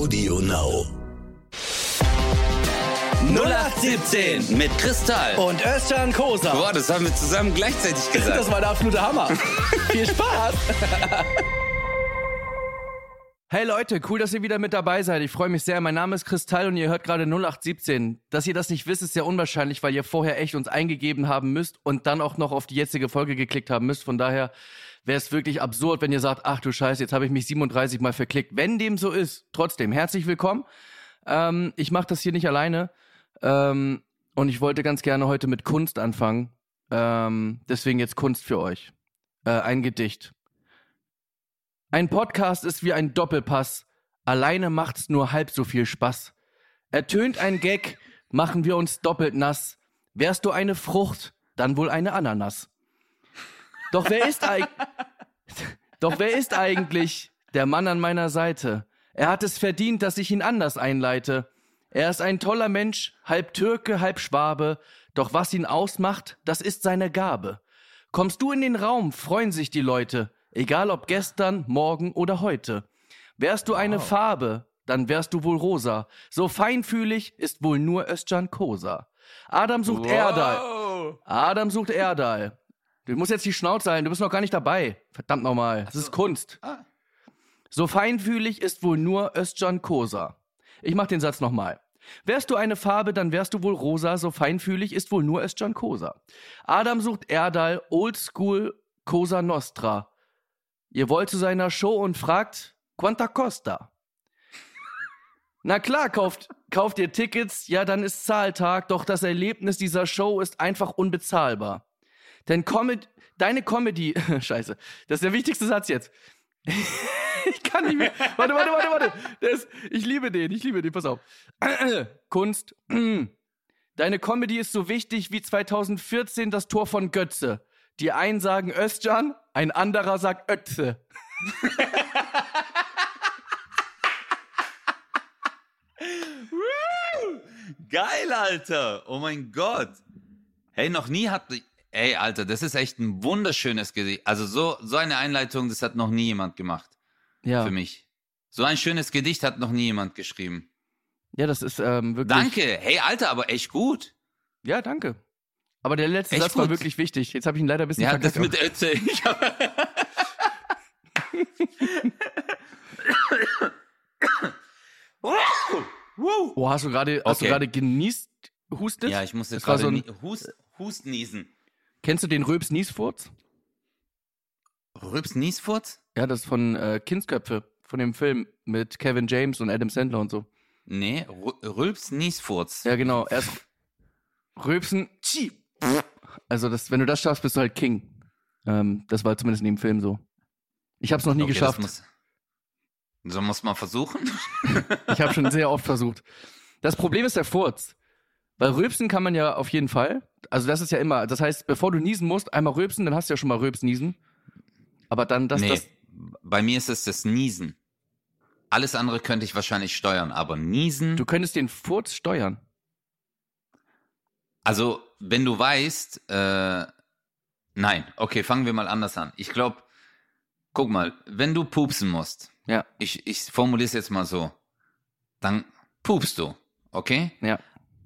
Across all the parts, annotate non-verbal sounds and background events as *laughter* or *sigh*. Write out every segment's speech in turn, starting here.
Audio Now. 0817 mit Kristall. und Özcan Kosa. Boah, das haben wir zusammen gleichzeitig *laughs* gesagt. Das war der absolute Hammer. *laughs* Viel Spaß. *laughs* Hey Leute, cool, dass ihr wieder mit dabei seid. Ich freue mich sehr. Mein Name ist Kristall und ihr hört gerade 0817. Dass ihr das nicht wisst, ist sehr unwahrscheinlich, weil ihr vorher echt uns eingegeben haben müsst und dann auch noch auf die jetzige Folge geklickt haben müsst. Von daher wäre es wirklich absurd, wenn ihr sagt, ach du Scheiße, jetzt habe ich mich 37 Mal verklickt. Wenn dem so ist, trotzdem, herzlich willkommen. Ähm, ich mache das hier nicht alleine. Ähm, und ich wollte ganz gerne heute mit Kunst anfangen. Ähm, deswegen jetzt Kunst für euch. Äh, ein Gedicht. Ein Podcast ist wie ein Doppelpass. Alleine macht's nur halb so viel Spaß. Ertönt ein Gag, machen wir uns doppelt nass. Wärst du eine Frucht, dann wohl eine Ananas. Doch wer ist eigentlich, doch wer ist eigentlich der Mann an meiner Seite? Er hat es verdient, dass ich ihn anders einleite. Er ist ein toller Mensch, halb Türke, halb Schwabe, doch was ihn ausmacht, das ist seine Gabe. Kommst du in den Raum, freuen sich die Leute, egal ob gestern, morgen oder heute. Wärst du eine Farbe, dann wärst du wohl rosa. So feinfühlig ist wohl nur Özcan Kosa. Adam sucht Erdal. Adam sucht Erdal. Du musst jetzt die Schnauze halten, du bist noch gar nicht dabei. Verdammt nochmal, das ist Kunst. So feinfühlig ist wohl nur Özcan Kosa. Ich mach den Satz nochmal. Wärst du eine Farbe, dann wärst du wohl rosa, so feinfühlig ist wohl nur Özcan Kosa. Adam sucht Erdal, Oldschool Cosa Nostra. Ihr wollt zu seiner Show und fragt, quanta costa? *laughs* Na klar, kauft, kauft ihr Tickets, ja, dann ist Zahltag, doch das Erlebnis dieser Show ist einfach unbezahlbar. Denn Comedy, deine Comedy, *laughs* scheiße, das ist der wichtigste Satz jetzt. *laughs* ich kann nicht mehr. Warte, warte, warte, warte. Das, ich liebe den, ich liebe den, pass auf. *clears throat* Kunst. *clears throat* Deine Comedy ist so wichtig wie 2014 das Tor von Götze. Die einen sagen Özcan, ein anderer sagt Ötze. *laughs* Geil, Alter. Oh mein Gott. Hey, noch nie hat. Ey, Alter, das ist echt ein wunderschönes Gedicht. Also so, so eine Einleitung, das hat noch nie jemand gemacht. Ja. Für mich. So ein schönes Gedicht hat noch nie jemand geschrieben. Ja, das ist ähm, wirklich. Danke. Hey, Alter, aber echt gut. Ja, danke. Aber der letzte Echt Satz war gut. wirklich wichtig. Jetzt habe ich ihn leider ein bisschen Ja, das verkackt. mit Ötze. Ich hab, *laughs* oh, hast du gerade hast du Okay. gerade genießt, hustet? ja, ich musste Das war gerade so ein- Hust, Hustniesen. Kennst du den Röps Niesfurz? Rübs Niesfurz? Ja, das ist von äh, Kindsköpfe, von dem Film mit Kevin James und Adam Sandler und so. Nee, Rülps Niesfurz. Ja, genau. Erst Röpsen. Also, das, wenn du das schaffst, bist du halt King. Ähm, das war zumindest in dem Film so. Ich habe es noch nie Okay, geschafft. Muss, so muss man versuchen. Ich habe schon sehr oft versucht. Das Problem ist der Furz. Weil rülpsen kann man ja auf jeden Fall. Also das ist ja immer, das heißt, bevor du niesen musst, einmal rülpsen, dann hast du ja schon mal Rülpsniesen. Aber dann das, nee, das, bei mir ist es das Niesen. Alles andere könnte ich wahrscheinlich steuern, aber Niesen. du könntest den Furz steuern. also, wenn du weißt, äh, nein, okay, fangen wir mal anders an. Ich glaube, guck mal, wenn du pupsen musst, Ja, ich, ich formuliere es jetzt mal so, dann pupst du, okay? ja.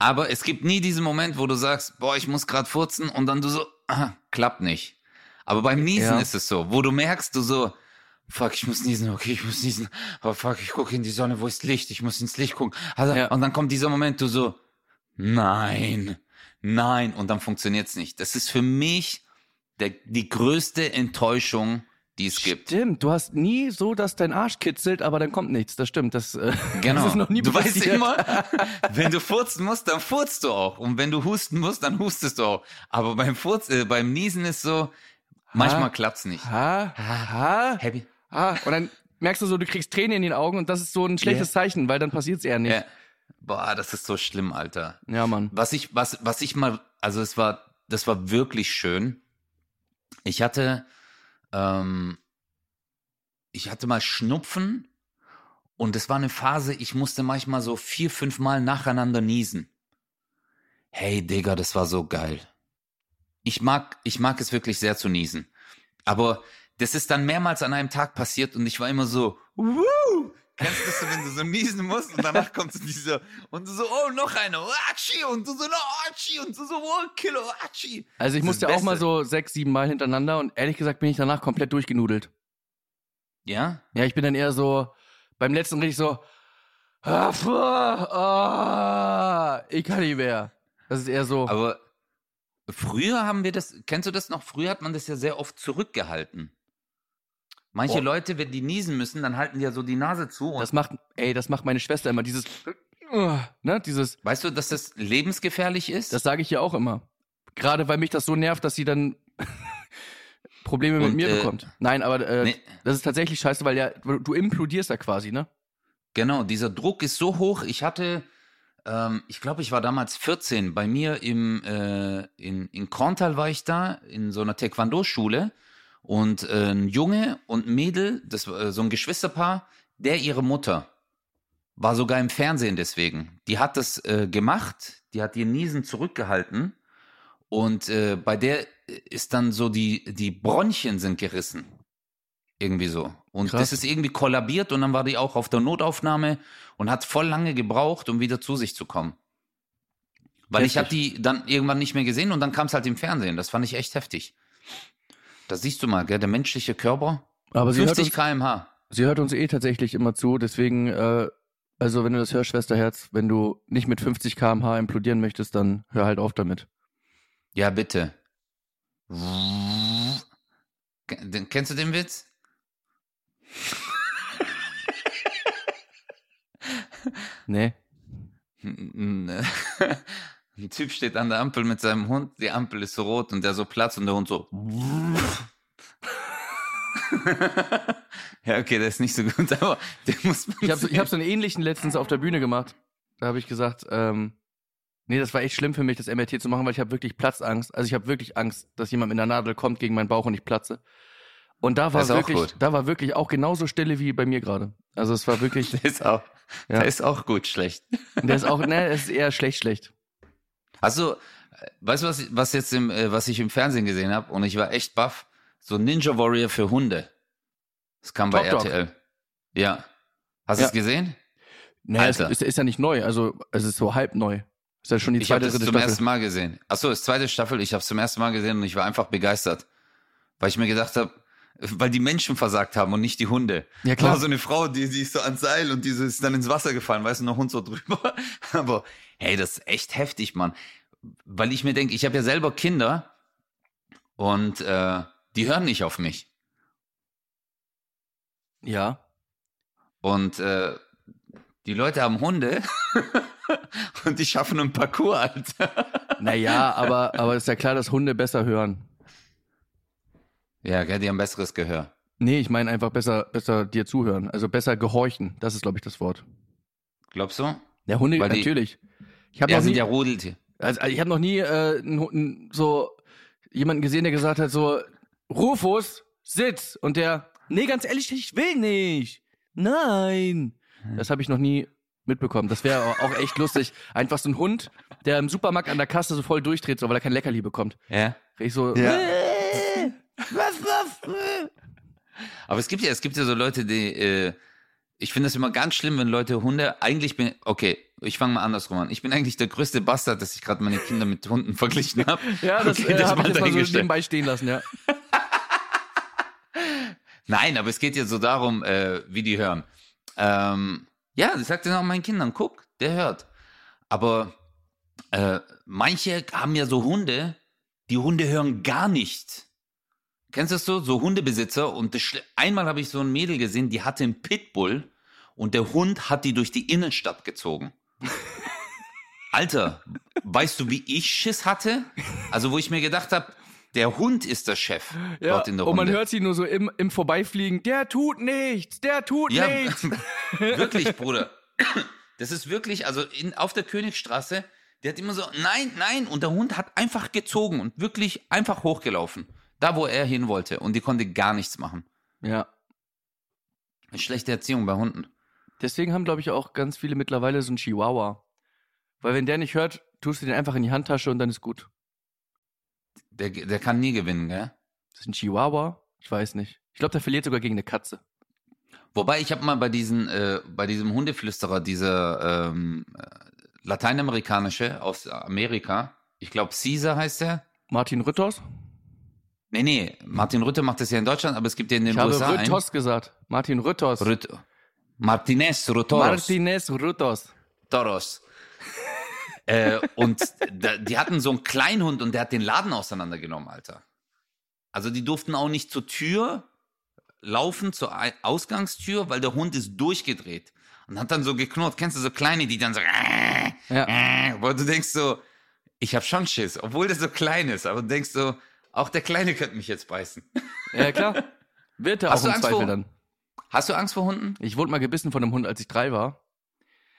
Aber es gibt nie diesen Moment, wo du sagst, boah, ich muss gerade furzen und dann du so, ah, klappt nicht. Aber beim Niesen Ja. ist es so, wo du merkst, du so, fuck, ich muss niesen, okay, ich muss niesen, aber fuck, ich gucke in die Sonne, wo ist Licht, ich muss ins Licht gucken. Also, Ja. Und dann kommt dieser Moment, du so, nein, nein, und dann funktioniert's nicht. Das ist für mich der, die größte Enttäuschung, die es gibt. Stimmt, du hast nie so, dass dein Arsch kitzelt, aber dann kommt nichts. Das stimmt. Das, äh, *laughs* Genau. das ist noch nie du weißt passiert. immer, *laughs* wenn du furzen musst, dann furzt du auch. Und wenn du husten musst, dann hustest du auch. Aber beim Furz, äh, beim Niesen ist so, manchmal klappt's nicht. Ha, ha, Happy. ha. Und dann merkst du so, du kriegst Tränen in den Augen und das ist so ein schlechtes Zeichen, weil dann passiert's eher nicht. Ja. Boah, das ist so schlimm, Alter. Ja, Mann. Was ich, was, was ich mal, also es war, das war wirklich schön. Ich hatte, ähm, ich hatte mal Schnupfen und es war eine Phase, ich musste manchmal so vier, fünf Mal nacheinander niesen. Hey, Digga, das war so geil. Ich mag, ich mag es wirklich sehr zu niesen. Aber das ist dann mehrmals an einem Tag passiert und ich war immer so, Woo! Kennst du das, wenn du so niesen musst und danach kommt so dieser und du so, oh, noch einer, oh, Atschi, und du so, no, Atschi, und du so, oh, Kilo, Atschi. Also ich Das musste das auch mal so sechs, sieben Mal hintereinander und ehrlich gesagt bin ich danach komplett durchgenudelt. Ja? Ja, ich bin dann eher so, beim letzten richtig so, ah, fuh, ah, ich kann nicht mehr. Das ist eher so, Aber früher haben wir das, kennst du das noch? Früher hat man das ja sehr oft zurückgehalten. Manche Boah. Leute, wenn die niesen müssen, dann halten die ja so die Nase zu. Das macht, ey, das macht meine Schwester immer, dieses, ne, dieses, weißt du, dass das lebensgefährlich ist? das sage ich ihr auch immer. Gerade weil mich das so nervt, dass sie dann *laughs* Probleme mit Und, mir äh, bekommt. Nein, aber äh, Nee. das ist tatsächlich scheiße, weil ja, du implodierst ja quasi, ne? Genau, dieser Druck ist so hoch. Ich hatte, ähm, ich glaube, ich war damals 14. Bei mir im, äh, in, in Korntal war ich da, in so einer Taekwondo-Schule. Und äh, ein Junge und ein Mädel, das äh, so ein Geschwisterpaar, der ihre Mutter war sogar im Fernsehen deswegen. Die hat das äh, gemacht, die hat ihr Niesen zurückgehalten. Und äh, bei der ist dann so die, die Bronchien sind gerissen. Irgendwie so. Und Krass. das ist irgendwie kollabiert und dann war die auch auf der Notaufnahme und hat voll lange gebraucht, um wieder zu sich zu kommen. Weil ich habe Heftig. die dann irgendwann nicht mehr gesehen und dann kam es halt im Fernsehen. Das fand ich echt heftig. Da siehst du mal, gell, der menschliche Körper. Aber sie hört, 50 uns, km/h. sie hört uns eh tatsächlich immer zu, deswegen, äh, also wenn du das hörst, Schwesterherz, wenn du nicht mit 50 km/h implodieren möchtest, dann hör halt auf damit. Ja, bitte. Kennst du den Witz? Nee. *laughs* Ein Typ steht an der Ampel mit seinem Hund, die Ampel ist so rot und der so Platz und der Hund so. *laughs* ja, okay, der ist nicht so gut, *laughs* aber den muss. Ich habe so, ich hab so einen ähnlichen letztens auf der Bühne gemacht. Da habe ich gesagt, ähm, nee, das war echt schlimm für mich, das MRT zu machen, weil ich habe wirklich Platzangst. Also ich habe wirklich Angst, dass jemand mit einer Nadel kommt gegen meinen Bauch und ich platze. Und da war wirklich, da war wirklich auch genauso Stille wie bei mir gerade. Also es war wirklich, *laughs* Der ist auch, Ja. der ist auch gut schlecht. der ist auch, ne, es ist eher schlecht, schlecht. Also, äh, weißt du, was, was jetzt im, äh, was ich im Fernsehen gesehen habe? Und ich war echt baff. So Ninja Warrior für Hunde. Das kam bei Top Dog. RTL. Ja. Hast du Ja. es gesehen? Naja, es Alter. ist, ist ja nicht neu, also es ist so halb neu. Ist ja schon die Ich habe zweite, das dritte zum Staffel. ersten Mal gesehen. Achso, das zweite Staffel, ich habe es zum ersten Mal gesehen und ich war einfach begeistert. Weil ich mir gedacht habe, weil die Menschen versagt haben und nicht die Hunde. Ja, Da klar. war so eine Frau, die, die ist so ans Seil und die ist dann ins Wasser gefallen, weißt du, noch Hund so drüber. *laughs* Aber hey, das ist echt heftig, Mann. Weil ich mir denke, ich habe ja selber Kinder und äh, die hören nicht auf mich. Ja. Und äh, die Leute haben Hunde *laughs* und die schaffen einen Parcours, Alter. Naja, *laughs* aber, aber ist ja klar, dass Hunde besser hören. Ja, gell, die haben besseres Gehör. Nee, ich meine einfach besser, besser dir zuhören. Also besser gehorchen. Das ist, glaube ich, das Wort. Glaubst du? Der Hunde, Weil die- natürlich. Ich habe Ja, noch sind nie, ja Rudeltier. also, ich habe noch nie äh, n- n- so jemanden gesehen, der gesagt hat so, Rufus, sitz. Und der, nee, ganz ehrlich, ich will nicht. Nein. Das habe ich noch nie mitbekommen. Das wäre auch echt lustig. Einfach so ein Hund, der im Supermarkt an der Kasse so voll durchdreht, so, weil er kein Leckerli bekommt. Ja. Ich so, Ja. äh. Aber es gibt ja, es gibt ja so Leute, die, äh, ich finde es immer ganz schlimm, wenn Leute Hunde, eigentlich bin, okay, ich fange mal andersrum an. Ich bin eigentlich der größte Bastard, dass ich gerade meine Kinder mit Hunden verglichen habe. *laughs* Ja, das, Okay, äh, das habe ich jetzt mal so nebenbei stehen lassen, ja. *laughs* Nein, aber es geht jetzt so darum, äh, wie die hören. Ähm, ja, das sagt dann auch meinen Kindern, guck, der hört. Aber äh, manche haben ja so Hunde, die Hunde hören gar nicht. Kennst du das so? So Hundebesitzer und einmal habe ich so ein Mädel gesehen, die hatte einen Pitbull und der Hund hat die durch die Innenstadt gezogen. *laughs* Alter, weißt du, wie ich Schiss hatte? Also, wo ich mir gedacht habe, der Hund ist der Chef ja. dort in der Und man Runde. hört sie nur so im, im Vorbeifliegen, der tut nichts, der tut Ja, nichts. *laughs* wirklich, *laughs* Bruder. Das ist wirklich, also in, auf der Königstraße, der hat immer so, nein, nein, und der Hund hat einfach gezogen und wirklich einfach hochgelaufen. Da, wo er hin wollte. Und die konnte gar nichts machen. Ja. Schlechte Erziehung bei Hunden. Deswegen haben, glaube ich, auch ganz viele mittlerweile so einen Chihuahua. Weil wenn der nicht hört, tust du den einfach in die Handtasche und dann ist gut. Der, der kann nie gewinnen, gell? Das ist ein Chihuahua? Ich weiß nicht. Ich glaube, der verliert sogar gegen eine Katze. Wobei ich habe mal bei diesen, äh, bei diesem Hundeflüsterer, dieser ähm, äh, lateinamerikanische aus Amerika, ich glaube Caesar heißt er. Martin Rütters? Nee, nee, Martin Rütte macht das ja in Deutschland, aber es gibt ja in den Ich habe USA Rütters gesagt. Martin einen. Rüt Martinez Rütters. Martinez Rütters. Toros. *laughs* äh, und da, die hatten so einen Kleinhund und der hat den Laden auseinandergenommen, Alter. Also die durften auch nicht zur Tür laufen, zur Ausgangstür, weil der Hund ist durchgedreht und hat dann so geknurrt. Kennst du so kleine, die dann so, Ja. äh, wo du denkst so, ich hab schon Schiss, obwohl der so klein ist, aber du denkst so, auch der Kleine könnte mich jetzt beißen. Ja, klar. Wird er auch Hast du im Zweifel vor- dann. Hast du Angst vor Hunden? Ich wurde mal gebissen von einem Hund, als ich drei war.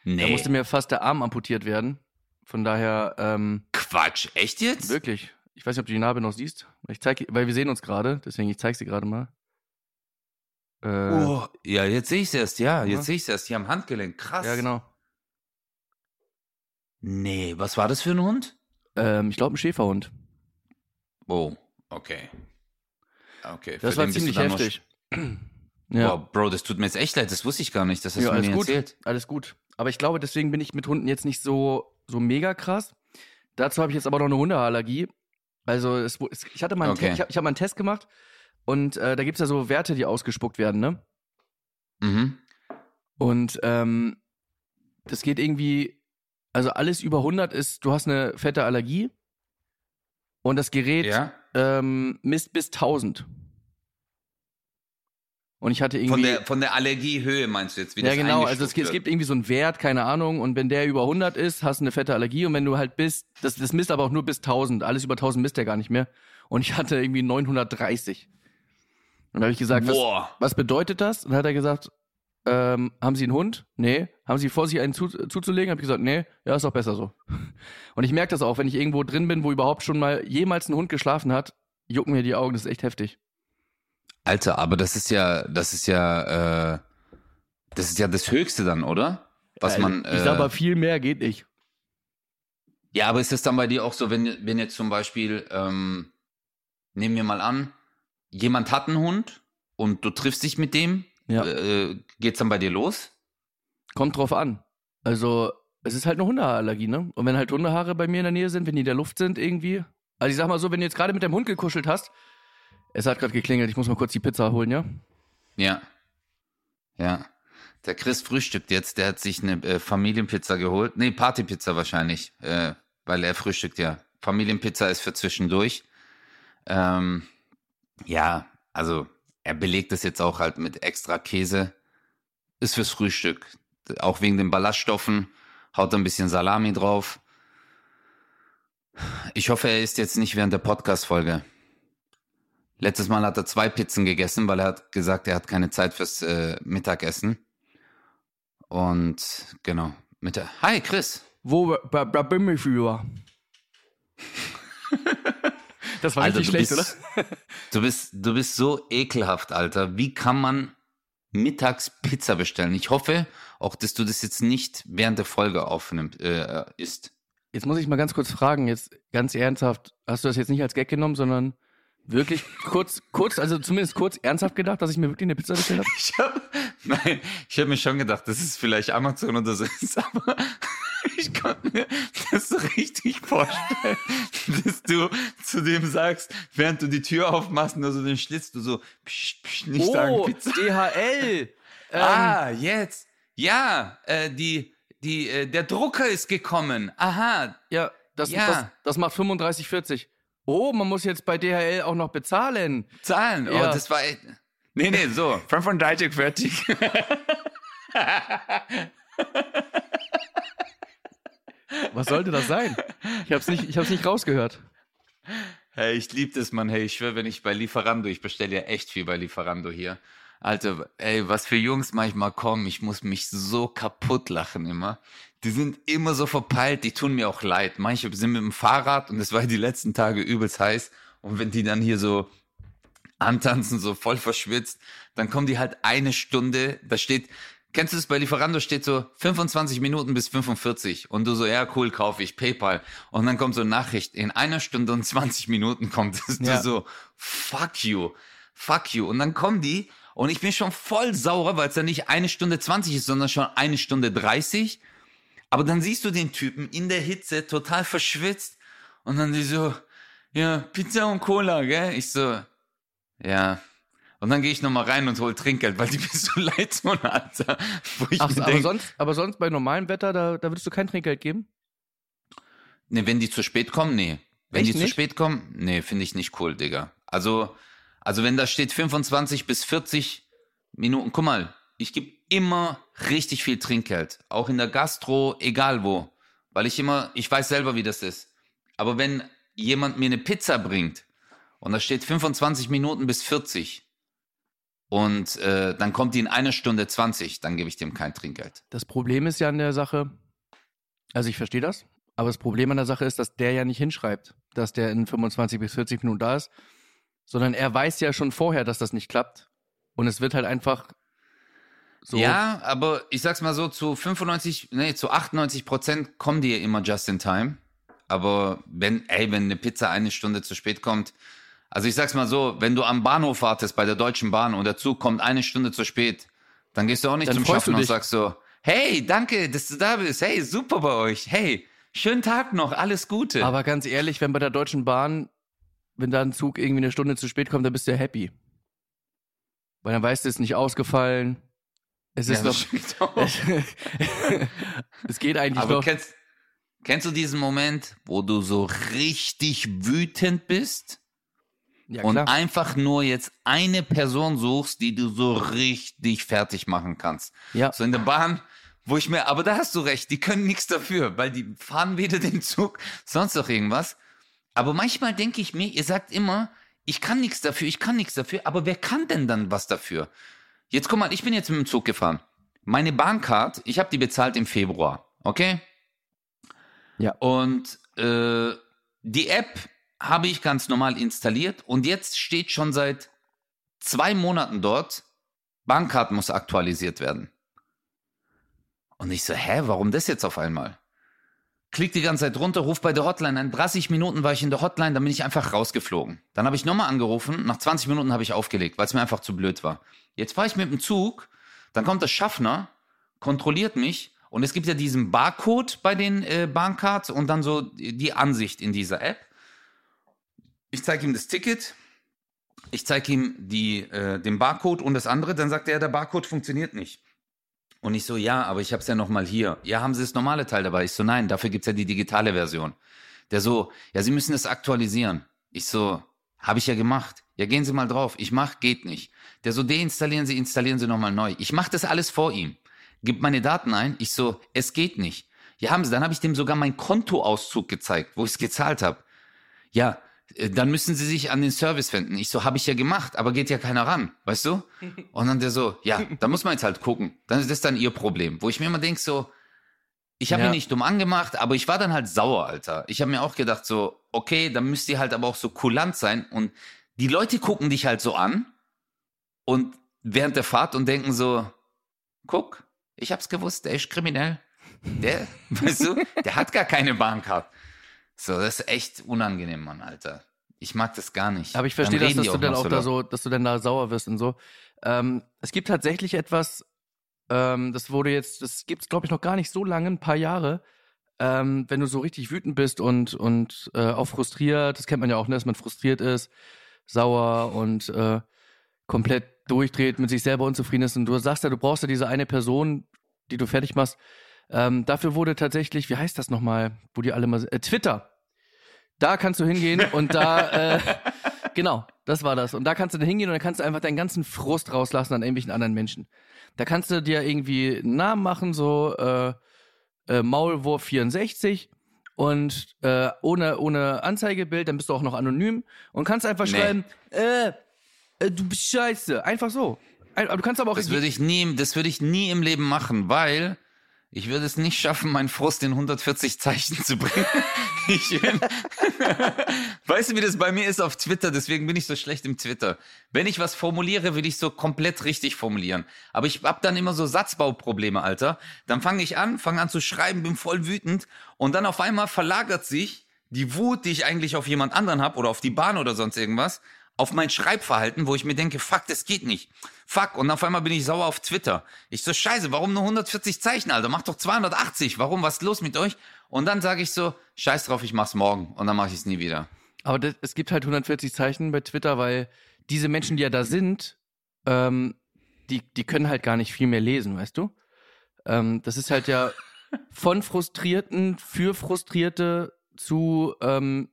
Da Nee. musste mir fast der Arm amputiert werden. Von daher, ähm, Quatsch, echt jetzt? wirklich. Ich weiß nicht, ob du die Narbe noch siehst. Ich zeig, weil wir sehen uns gerade, deswegen ich zeig sie gerade mal. Äh, Oh, ja, jetzt sehe ich es erst, ja, Ja. jetzt sehe ich es erst. Hier am Handgelenk, krass. Ja, genau. Nee, was war das für ein Hund? Ähm, ich glaube, ein Schäferhund. Oh, okay. Okay, Das für war ziemlich heftig. ja. Boah, Bro, das tut mir jetzt echt leid, das wusste ich gar nicht, das hast ja, du mir gut. erzählt. Alles gut. Aber ich glaube, deswegen bin ich mit Hunden jetzt nicht so, so mega krass. Dazu habe ich jetzt aber noch eine Hundeallergie. Also es, es, ich hatte mal einen, Okay. Ich habe ich hab mal einen Test gemacht und äh, da gibt's ja so Werte, die ausgespuckt werden, ne? Mhm. Und ähm, das geht irgendwie, also alles über 100 ist, du hast eine fette Allergie und das Gerät Ja? Ähm, misst bis 1000. Und ich hatte irgendwie. Von der, von der Allergiehöhe meinst du jetzt, wie ja, das genau. Also es, es gibt irgendwie so einen Wert, keine Ahnung. Und wenn der über 100 ist, hast du eine fette Allergie. Und wenn du halt bist, das, das misst aber auch nur bis 1000. Alles über 1000 misst er gar nicht mehr. Und ich hatte irgendwie 930. Und da habe ich gesagt, was, was bedeutet das? Und dann hat er gesagt, ähm, haben Sie einen Hund? Nee. Haben Sie vor, sich einen zu, zuzulegen? Habe ich gesagt, nee, ja, ist doch besser so. *laughs* Und ich merke das auch, wenn ich irgendwo drin bin, wo überhaupt schon mal jemals ein Hund geschlafen hat, jucken mir die Augen, das ist echt heftig. Alter, aber das ist ja, das ist ja, äh, das ist ja das Höchste dann, oder? Was Also, man. ich Äh, sag mal, viel mehr geht nicht. Ja, aber ist das dann bei dir auch so, wenn, wenn jetzt zum Beispiel, ähm, nehmen wir mal an, jemand hat einen Hund und du triffst dich mit dem, Ja. äh, geht's dann bei dir los? Kommt drauf an. Also, es ist halt eine Hundeallergie, ne? Und wenn halt Hundehaare bei mir in der Nähe sind, wenn die in der Luft sind irgendwie. Also ich sag mal so, wenn du jetzt gerade mit deinem Hund gekuschelt hast, es hat gerade geklingelt, ich muss mal kurz die Pizza holen, ja? Ja. Ja. Der Chris frühstückt jetzt, der hat sich eine äh, Familienpizza geholt. Nee, Partypizza wahrscheinlich, äh, weil er frühstückt ja. Familienpizza ist für zwischendurch. Ähm, ja, also er belegt das jetzt auch halt mit extra Käse. Ist fürs Frühstück. Auch wegen den Ballaststoffen. Haut ein bisschen Salami drauf. Ich hoffe, er isst jetzt nicht während der Podcast-Folge. Letztes Mal hat er zwei Pizzen gegessen, weil er hat gesagt, er hat keine Zeit fürs äh, Mittagessen. Und genau, mit der. Hi, Chris. Wo da, bin ich für? *laughs* Das war Alter, richtig du schlecht, bist, oder? Du bist, du bist so ekelhaft, Alter. Wie kann man mittags Pizza bestellen? Ich hoffe auch, dass du das jetzt nicht während der Folge aufnimmst, äh, isst. Jetzt muss ich mal ganz kurz fragen, jetzt ganz ernsthaft, hast du das jetzt nicht als Gag genommen, sondern wirklich kurz, kurz, also zumindest kurz ernsthaft gedacht, dass ich mir wirklich eine Pizza bestellt habe? *laughs* Ich habe nein, ich hab mir schon gedacht, das ist vielleicht Amazon oder so *laughs* ist, aber *laughs* ich konnte mir das so richtig vorstellen, dass du zu dem sagst, während du die Tür aufmachst, nur so den Schlitz, du so psch, psch, nicht sagen oh, Pizza. DHL! *laughs* Ähm, ah, jetzt. Ja, äh, die, die, äh, der Drucker ist gekommen. Aha. Ja, das, Ja. das, das macht 35,40. Oh, man muss jetzt bei DHL auch noch bezahlen. Zahlen. Oh, Ja. das war. echt- Nee, nee, so. *laughs* 35 fertig. Was sollte das sein? Ich hab's nicht, ich hab's nicht rausgehört. Hey, ich lieb das, Mann. Hey, ich schwöre, wenn ich bei Lieferando, ich bestelle ja echt viel bei Lieferando hier. Alter, ey, was für Jungs manchmal kommen, ich muss mich so kaputt lachen immer. Die sind immer so verpeilt, die tun mir auch leid. Manche sind mit dem Fahrrad und es war die letzten Tage übelst heiß. Und wenn die dann hier so antanzen, so voll verschwitzt, dann kommen die halt eine Stunde, da steht, kennst du es bei Lieferando steht so 25 Minuten bis 45 und du so, ja cool, kaufe ich PayPal und dann kommt so eine Nachricht, in einer Stunde und 20 Minuten kommt es, Ja. du so, fuck you, fuck you und dann kommen die Und ich bin schon voll sauer, weil es ja nicht eine Stunde 20 ist, sondern schon eine Stunde 30. Aber dann siehst du den Typen in der Hitze, total verschwitzt. Und dann die so, ja, Pizza und Cola, gell? Ich so, ja. Und dann gehe ich nochmal rein und hol Trinkgeld, weil die mir so *laughs* leid tun, Alter. Wo ich Ach, mir aber, denk, sonst, aber sonst bei normalem Wetter, da, da würdest du kein Trinkgeld geben? Nee, wenn die zu spät kommen, nee. Wenn Echt die zu nicht? spät kommen, nee, finde ich nicht cool, Digga. Also, also wenn da steht 25 bis 40 Minuten, guck mal, ich gebe immer richtig viel Trinkgeld. Auch in der Gastro, egal wo. Weil ich immer, ich weiß selber, wie das ist. Aber wenn jemand mir eine Pizza bringt und da steht 25 Minuten bis 40 und äh, dann kommt die in einer Stunde 20, dann gebe ich dem kein Trinkgeld. Das Problem ist ja an der Sache, also ich verstehe das, aber das Problem an der Sache ist, dass der ja nicht hinschreibt, dass der in 25 bis 40 Minuten da ist, sondern er weiß ja schon vorher, dass das nicht klappt. Und es wird halt einfach so. Ja, aber ich sag's mal so, zu 95, nee, zu 98 Prozent kommen die ja immer just in time. Aber wenn, ey, wenn eine Pizza eine Stunde zu spät kommt, also ich sag's mal so, wenn du am Bahnhof wartest bei der Deutschen Bahn und der Zug kommt eine Stunde zu spät, dann gehst du auch nicht Dann zum Schaffen und sagst so, hey, danke, dass du da bist, hey, super bei euch, hey, schönen Tag noch, alles Gute. Aber ganz ehrlich, wenn bei der Deutschen Bahn, wenn da ein Zug irgendwie eine Stunde zu spät kommt, dann bist du ja happy. Weil dann weißt du, es ist nicht ausgefallen. Es ist Ja, auch. *laughs* es geht eigentlich Aber noch. kennst, kennst du diesen Moment, wo du so richtig wütend bist? Ja, und einfach nur jetzt eine Person suchst, die du so richtig fertig machen kannst. Ja. So in der Bahn, wo ich mir, aber da hast du recht, die können nichts dafür, weil die fahren weder den Zug, sonst noch irgendwas. Aber manchmal denke ich mir, ihr sagt immer, ich kann nichts dafür, ich kann nichts dafür, aber wer kann denn dann was dafür? Jetzt guck mal, ich bin jetzt mit dem Zug gefahren. Meine Bahncard, ich habe die bezahlt im Februar, okay? Ja. Und äh, die App habe ich ganz normal installiert und jetzt steht schon seit zwei Monaten dort, Bahncard muss aktualisiert werden. Und ich so, hä, warum das jetzt auf einmal? Klick die ganze Zeit runter, ruf bei der Hotline an. 30 Minuten war ich in der Hotline, dann bin ich einfach rausgeflogen. Dann habe ich nochmal angerufen, nach 20 Minuten habe ich aufgelegt, weil es mir einfach zu blöd war. Jetzt fahre ich mit dem Zug, dann kommt der Schaffner, kontrolliert mich und es gibt ja diesen Barcode bei den äh, Bahncards und dann so die Ansicht in dieser App. Ich zeige ihm das Ticket, ich zeige ihm die, äh, den Barcode und das andere, dann sagt er, der Barcode funktioniert nicht. Und ich so, ja, aber ich habe es ja noch mal hier. Ja, haben Sie das normale Teil dabei? Ich so, nein, dafür gibt's ja die digitale Version. Der so, ja, Sie müssen es aktualisieren. Ich so, habe ich ja gemacht. Ja, gehen Sie mal drauf. Ich mach, geht nicht. Der so, deinstallieren Sie, installieren Sie nochmal neu. Ich mach das alles vor ihm. Gib meine Daten ein. Ich so, es geht nicht. Ja, haben Sie. Dann habe ich dem sogar meinen Kontoauszug gezeigt, wo ich es gezahlt habe. Ja, dann müssen Sie sich an den Service wenden. Ich so, habe ich ja gemacht, aber geht ja keiner ran, weißt du? *laughs* Und dann der so, ja, da muss man jetzt halt gucken. Dann ist das dann Ihr Problem. Wo ich mir immer denk so, ich habe Ja. ihn nicht dumm angemacht, aber ich war dann halt sauer, Alter. Ich habe mir auch gedacht so, okay, dann müsst ihr halt aber auch so kulant sein und die Leute gucken dich halt so an und während der Fahrt und denken so, guck, ich hab's gewusst, der ist kriminell. Der, *laughs* weißt du, der hat gar keine Bahncard. So, das ist echt unangenehm, Mann, Alter. Ich mag das gar nicht. Aber ich verstehe das, dass du dann auch da so, dass du dann da sauer wirst und so. Ähm, es gibt tatsächlich etwas, ähm, das wurde jetzt, das gibt's glaube ich noch gar nicht so lange, ein paar Jahre. Ähm, wenn du so richtig wütend bist und und äh, auch frustriert, das kennt man ja auch, ne, dass man frustriert ist, sauer und äh, komplett durchdreht, mit sich selber unzufrieden ist und du sagst ja, du brauchst ja diese eine Person, die du fertig machst. Ähm, dafür wurde tatsächlich, wie heißt das nochmal, wo die alle mal, äh, Twitter. Da kannst du hingehen *laughs* und da, äh, genau, das war das. Und da kannst du dann hingehen und dann kannst du einfach deinen ganzen Frust rauslassen an irgendwelchen anderen Menschen. Da kannst du dir irgendwie einen Namen machen, so äh, äh, Maulwurf 64 und äh, ohne, ohne Anzeigebild, dann bist du auch noch anonym und kannst einfach Nee. schreiben, äh, äh, du bist scheiße. Einfach so. Ein- Du kannst aber auch Das würde ich nie, das würde ich nie im Leben machen, weil ich würde es nicht schaffen, meinen Frust in 140 Zeichen zu bringen. *laughs* Ich bin, *laughs* weißt du, wie das bei mir ist auf Twitter? Deswegen bin ich so schlecht im Twitter. Wenn ich was formuliere, will ich so komplett richtig formulieren. Aber ich hab dann immer so Satzbauprobleme, Alter. Dann fange ich an, fange an zu schreiben, bin voll wütend und dann auf einmal verlagert sich die Wut, die ich eigentlich auf jemand anderen hab oder auf die Bahn oder sonst irgendwas, auf mein Schreibverhalten, wo ich mir denke, fuck, das geht nicht. Fuck. Und auf einmal bin ich sauer auf Twitter. Ich so, scheiße, warum nur 140 Zeichen, Alter? Mach doch 280. Warum? Was ist los mit euch? Und dann sage ich so, scheiß drauf, ich mach's morgen. Und dann mache ich es nie wieder. Aber das, es gibt halt 140 Zeichen bei Twitter, weil diese Menschen, die ja da sind, ähm, die, die können halt gar nicht viel mehr lesen, weißt du? Ähm, das ist halt ja *laughs* von Frustrierten für Frustrierte zu ähm,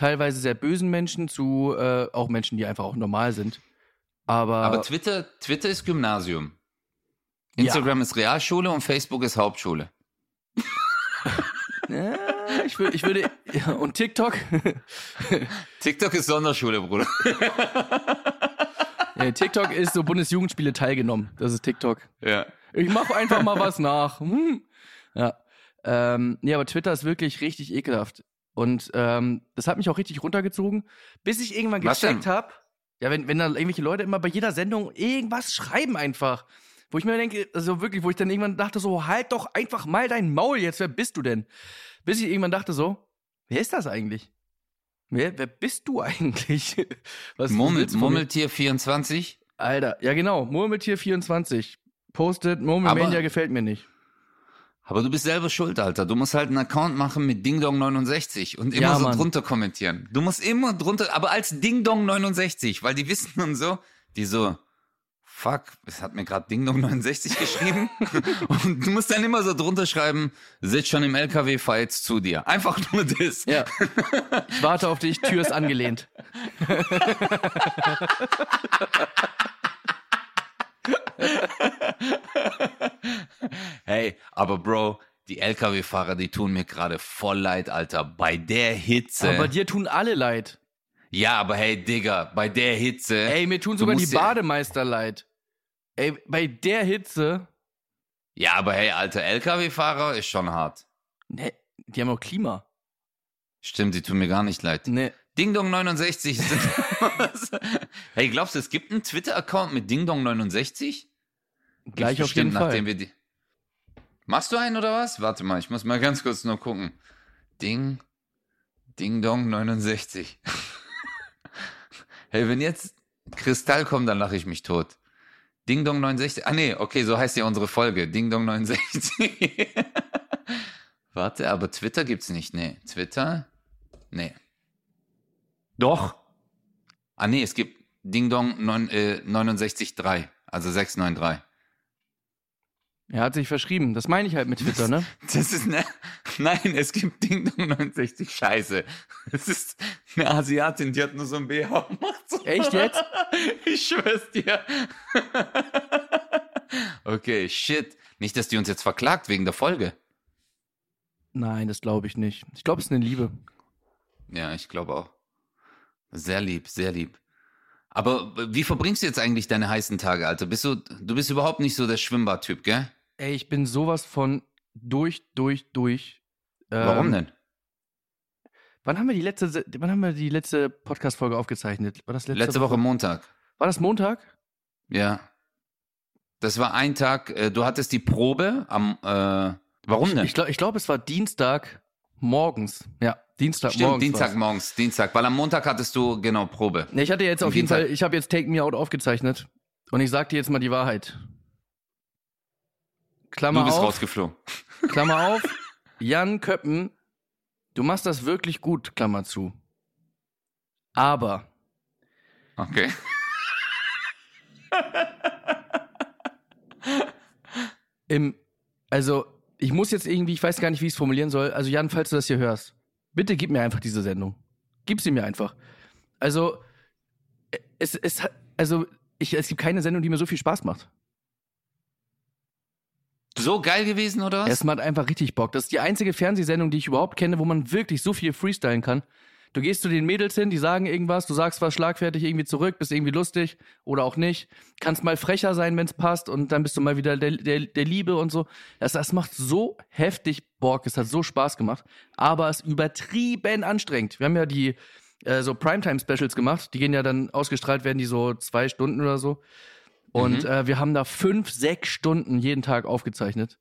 teilweise sehr bösen Menschen zu äh, auch Menschen, die einfach auch normal sind. Aber, Aber Twitter, Twitter ist Gymnasium. Instagram ja. ist Realschule und Facebook ist Hauptschule. *laughs* ja, ich, würde, ich würde. Ja, und TikTok? *laughs* TikTok ist Sonderschule, Bruder. *laughs* ja, TikTok ist so Bundesjugendspiele teilgenommen. Das ist TikTok. Ja. Ich mache einfach mal was nach. Hm. Ja. Ähm, nee, aber Twitter ist wirklich richtig ekelhaft. Und ähm, das hat mich auch richtig runtergezogen, bis ich irgendwann gecheckt habe, ja, wenn, wenn da irgendwelche Leute immer bei jeder Sendung irgendwas schreiben einfach. Wo ich mir denke, also wirklich, wo ich dann irgendwann dachte so, halt doch einfach mal dein Maul jetzt, wer bist du denn? Bis ich irgendwann dachte so, wer ist das eigentlich? Wer, wer bist du *laughs* eigentlich? Was Murmel, Murmeltier24? Alter, ja genau, Murmeltier24. Postet, Murmelmania gefällt mir nicht. Aber du bist selber schuld, Alter. Du musst halt einen Account machen mit DingDong69 und immer ja, so Mann. drunter kommentieren. Du musst immer drunter, aber als DingDong69, weil die wissen und so, die so, fuck, es hat mir gerade DingDong69 *laughs* geschrieben. *laughs* und du musst dann immer so drunter schreiben, sitz schon im LKW, fahr jetzt zu dir. Einfach nur das. Ja. Ich warte auf dich, Tür ist angelehnt. *laughs* *laughs* hey, aber Bro, die LKW-Fahrer, die tun mir gerade voll leid, Alter. Bei der Hitze. Aber dir tun alle leid. Ja, aber hey, Digga, bei der Hitze. Ey, mir tun sogar die Bademeister leid. Ey, bei der Hitze. Ja, aber hey, alter LKW-Fahrer ist schon hart. Ne, die haben auch Klima. Stimmt, die tun mir gar nicht leid. Nee. Dingdong69. *laughs* hey, glaubst du, es gibt einen Twitter-Account mit Dingdong69? Gleich auf jeden Fall. Wir die Machst du einen oder was? Warte mal, ich muss mal ganz kurz nur gucken. Ding, Ding Dong 69. *laughs* hey, wenn jetzt Kristall kommt, dann lache ich mich tot. Ding Dong 69. Ah nee, okay, so heißt ja unsere Folge. Ding Dong 69. *laughs* Warte, aber Twitter gibt's nicht. Nee, Twitter? Nee. Doch. Ah nee, es gibt Ding Dong 9, äh, 69.3, also 693. Er hat sich verschrieben. Das meine ich halt mit Twitter, ne? *laughs* Das ist ne, nein, es gibt Ding Dong 69 Scheiße. Es ist eine Asiatin, die hat nur so ein BH gemacht. Echt jetzt? *laughs* Ich schwör's dir. *laughs* Okay, shit. Nicht, dass die uns jetzt verklagt wegen der Folge. Nein, das glaube ich nicht. Ich glaube, es ist eine Liebe. Ja, ich glaube auch. Sehr lieb, sehr lieb. Aber wie verbringst du jetzt eigentlich deine heißen Tage, Alter? Bist du, du bist überhaupt nicht so der Schwimmbadtyp, gell? Ey, ich bin sowas von durch, durch, durch. Ähm, Warum denn? Wann haben wir die letzte, wann haben wir die letzte Podcast-Folge aufgezeichnet? War das letzte, letzte Woche? Woche Montag. War das Montag? Ja. Das war ein Tag, äh, du hattest die Probe am, äh, warum denn? Ich, ich glaube, glaub, es war Dienstag morgens. Ja, Dienstag Stimmt, morgens. Dienstag morgens, Dienstag. Weil am Montag hattest du, genau, Probe. Nee, ich hatte jetzt auf jeden Fall, ich habe jetzt Take Me Out aufgezeichnet. Und ich sag dir jetzt mal die Wahrheit. Klammer du bist auf, rausgeflogen. *laughs* Klammer auf, *laughs* Jan Köppen, du machst das wirklich gut, Klammer zu. Aber. Okay. *laughs* Im, also, ich muss jetzt irgendwie, ich weiß gar nicht, wie ich es formulieren soll. Also, Jan, falls du das hier hörst, bitte gib mir einfach diese Sendung. Gib sie mir einfach. Also, es, es, also, ich, es gibt keine Sendung, die mir so viel Spaß macht. So geil gewesen, oder was? Es macht einfach richtig Bock. Das ist die einzige Fernsehsendung, die ich überhaupt kenne, wo man wirklich so viel freestylen kann. Du gehst zu den Mädels hin, die sagen irgendwas, du sagst was schlagfertig irgendwie zurück, bist irgendwie lustig oder auch nicht. Kannst mal frecher sein, wenn es passt und dann bist du mal wieder der, der, der Liebe und so. Das, das macht so heftig Bock, es hat so Spaß gemacht, aber es ist übertrieben anstrengend. Wir haben ja die äh, so Primetime-Specials gemacht, die gehen ja dann ausgestrahlt werden, die so zwei Stunden oder so. Und mhm. äh, wir haben da fünf, sechs Stunden jeden Tag aufgezeichnet.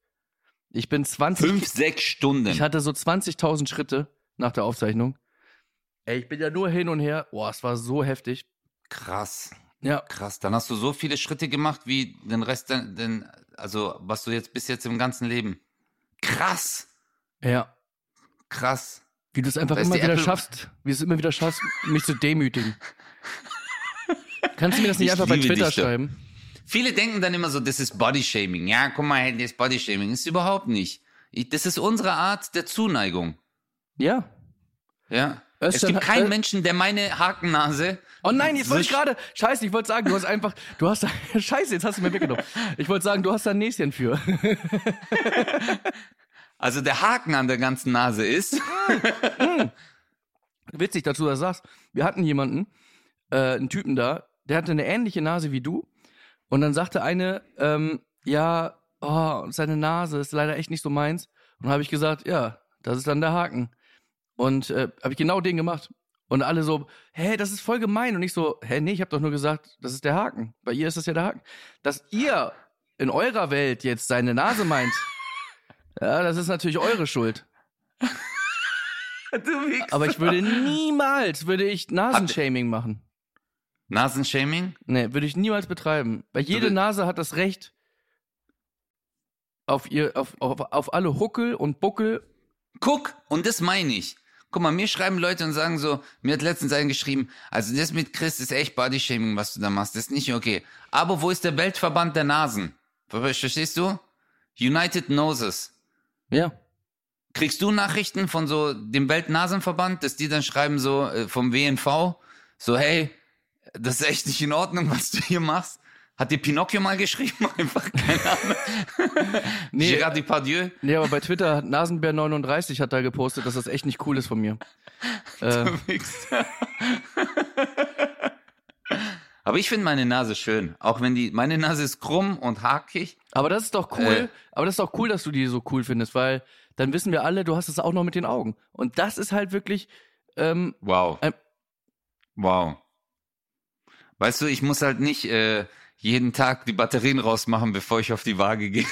Ich bin 20. Fünf, sechs Stunden. Ich hatte so 20.000 Schritte nach der Aufzeichnung. Ey, ich bin ja nur hin und her. Boah, es war so heftig. Krass. Ja. Krass. Dann hast du so viele Schritte gemacht wie den Rest, den, den also was du jetzt bis jetzt im ganzen Leben. Krass. Ja. Krass. Wie du es einfach immer wieder Apple- schaffst, wie du es immer wieder schaffst, mich zu demütigen. *laughs* Kannst du mir das nicht Ich einfach bei Twitter schreiben? Viele denken dann immer so, das ist Bodyshaming. Ja, guck mal, das ist Bodyshaming. Ist überhaupt nicht. Ich, das ist unsere Art der Zuneigung. Ja. Ja. es Özcan- gibt keinen Ö- Menschen, der meine Hakennase. Oh nein, jetzt wollte ich gerade. Scheiße, ich wollte sagen, du hast einfach. Du hast. *laughs* Scheiße, jetzt hast du mir weggenommen. Ich wollte sagen, du hast da ein Näschen für. *laughs* Also der Haken an der ganzen Nase ist. *laughs* Witzig, dazu das sagst. Wir hatten jemanden, äh, einen Typen da, der hatte eine ähnliche Nase wie du. Und dann sagte eine, ähm, ja, oh, seine Nase ist leider echt nicht so meins. Und habe ich gesagt, ja, das ist dann der Haken. Und äh, habe ich genau den gemacht. Und alle so, hä, das ist voll gemein. Und ich so, hä, nee, ich habe doch nur gesagt, das ist der Haken. Bei ihr ist das ja der Haken. Dass ihr in eurer Welt jetzt seine Nase meint, *laughs* ja, das ist natürlich eure Schuld. *laughs* du. Aber ich würde niemals, würde ich Nasenshaming machen. Nasenshaming? Nee, würde ich niemals betreiben. Weil jede Nase hat das Recht auf ihr, auf, auf, auf alle Huckel und Buckel. Guck, und das meine ich. Guck mal, mir schreiben Leute und sagen so, mir hat letztens einen geschrieben, also das mit Chris ist echt Bodyshaming, was du da machst, das ist nicht okay. Aber wo ist der Weltverband der Nasen? Ver- Verstehst du? United Noses. Ja. Kriegst du Nachrichten von so dem Weltnasenverband, dass die dann schreiben so äh, vom WNV, so hey, das ist echt nicht in Ordnung, was du hier machst? Hat dir Pinocchio mal geschrieben? *laughs* Einfach keine Ahnung. *laughs* Nee. Gérard Depardieu? Nee, aber bei Twitter hat Nasenbär39 hat da gepostet, dass das echt nicht cool ist von mir. *laughs* Äh. Aber ich finde meine Nase schön. Auch wenn die, meine Nase ist krumm und hakig. aber das ist doch cool. Äh. Aber das ist doch cool, dass du die so cool findest, weil dann wissen wir alle, du hast es auch noch mit den Augen. Und das ist halt wirklich, ähm, Wow. Ähm. Wow. Weißt du, ich muss halt nicht äh, jeden Tag die Batterien rausmachen, bevor ich auf die Waage gehe.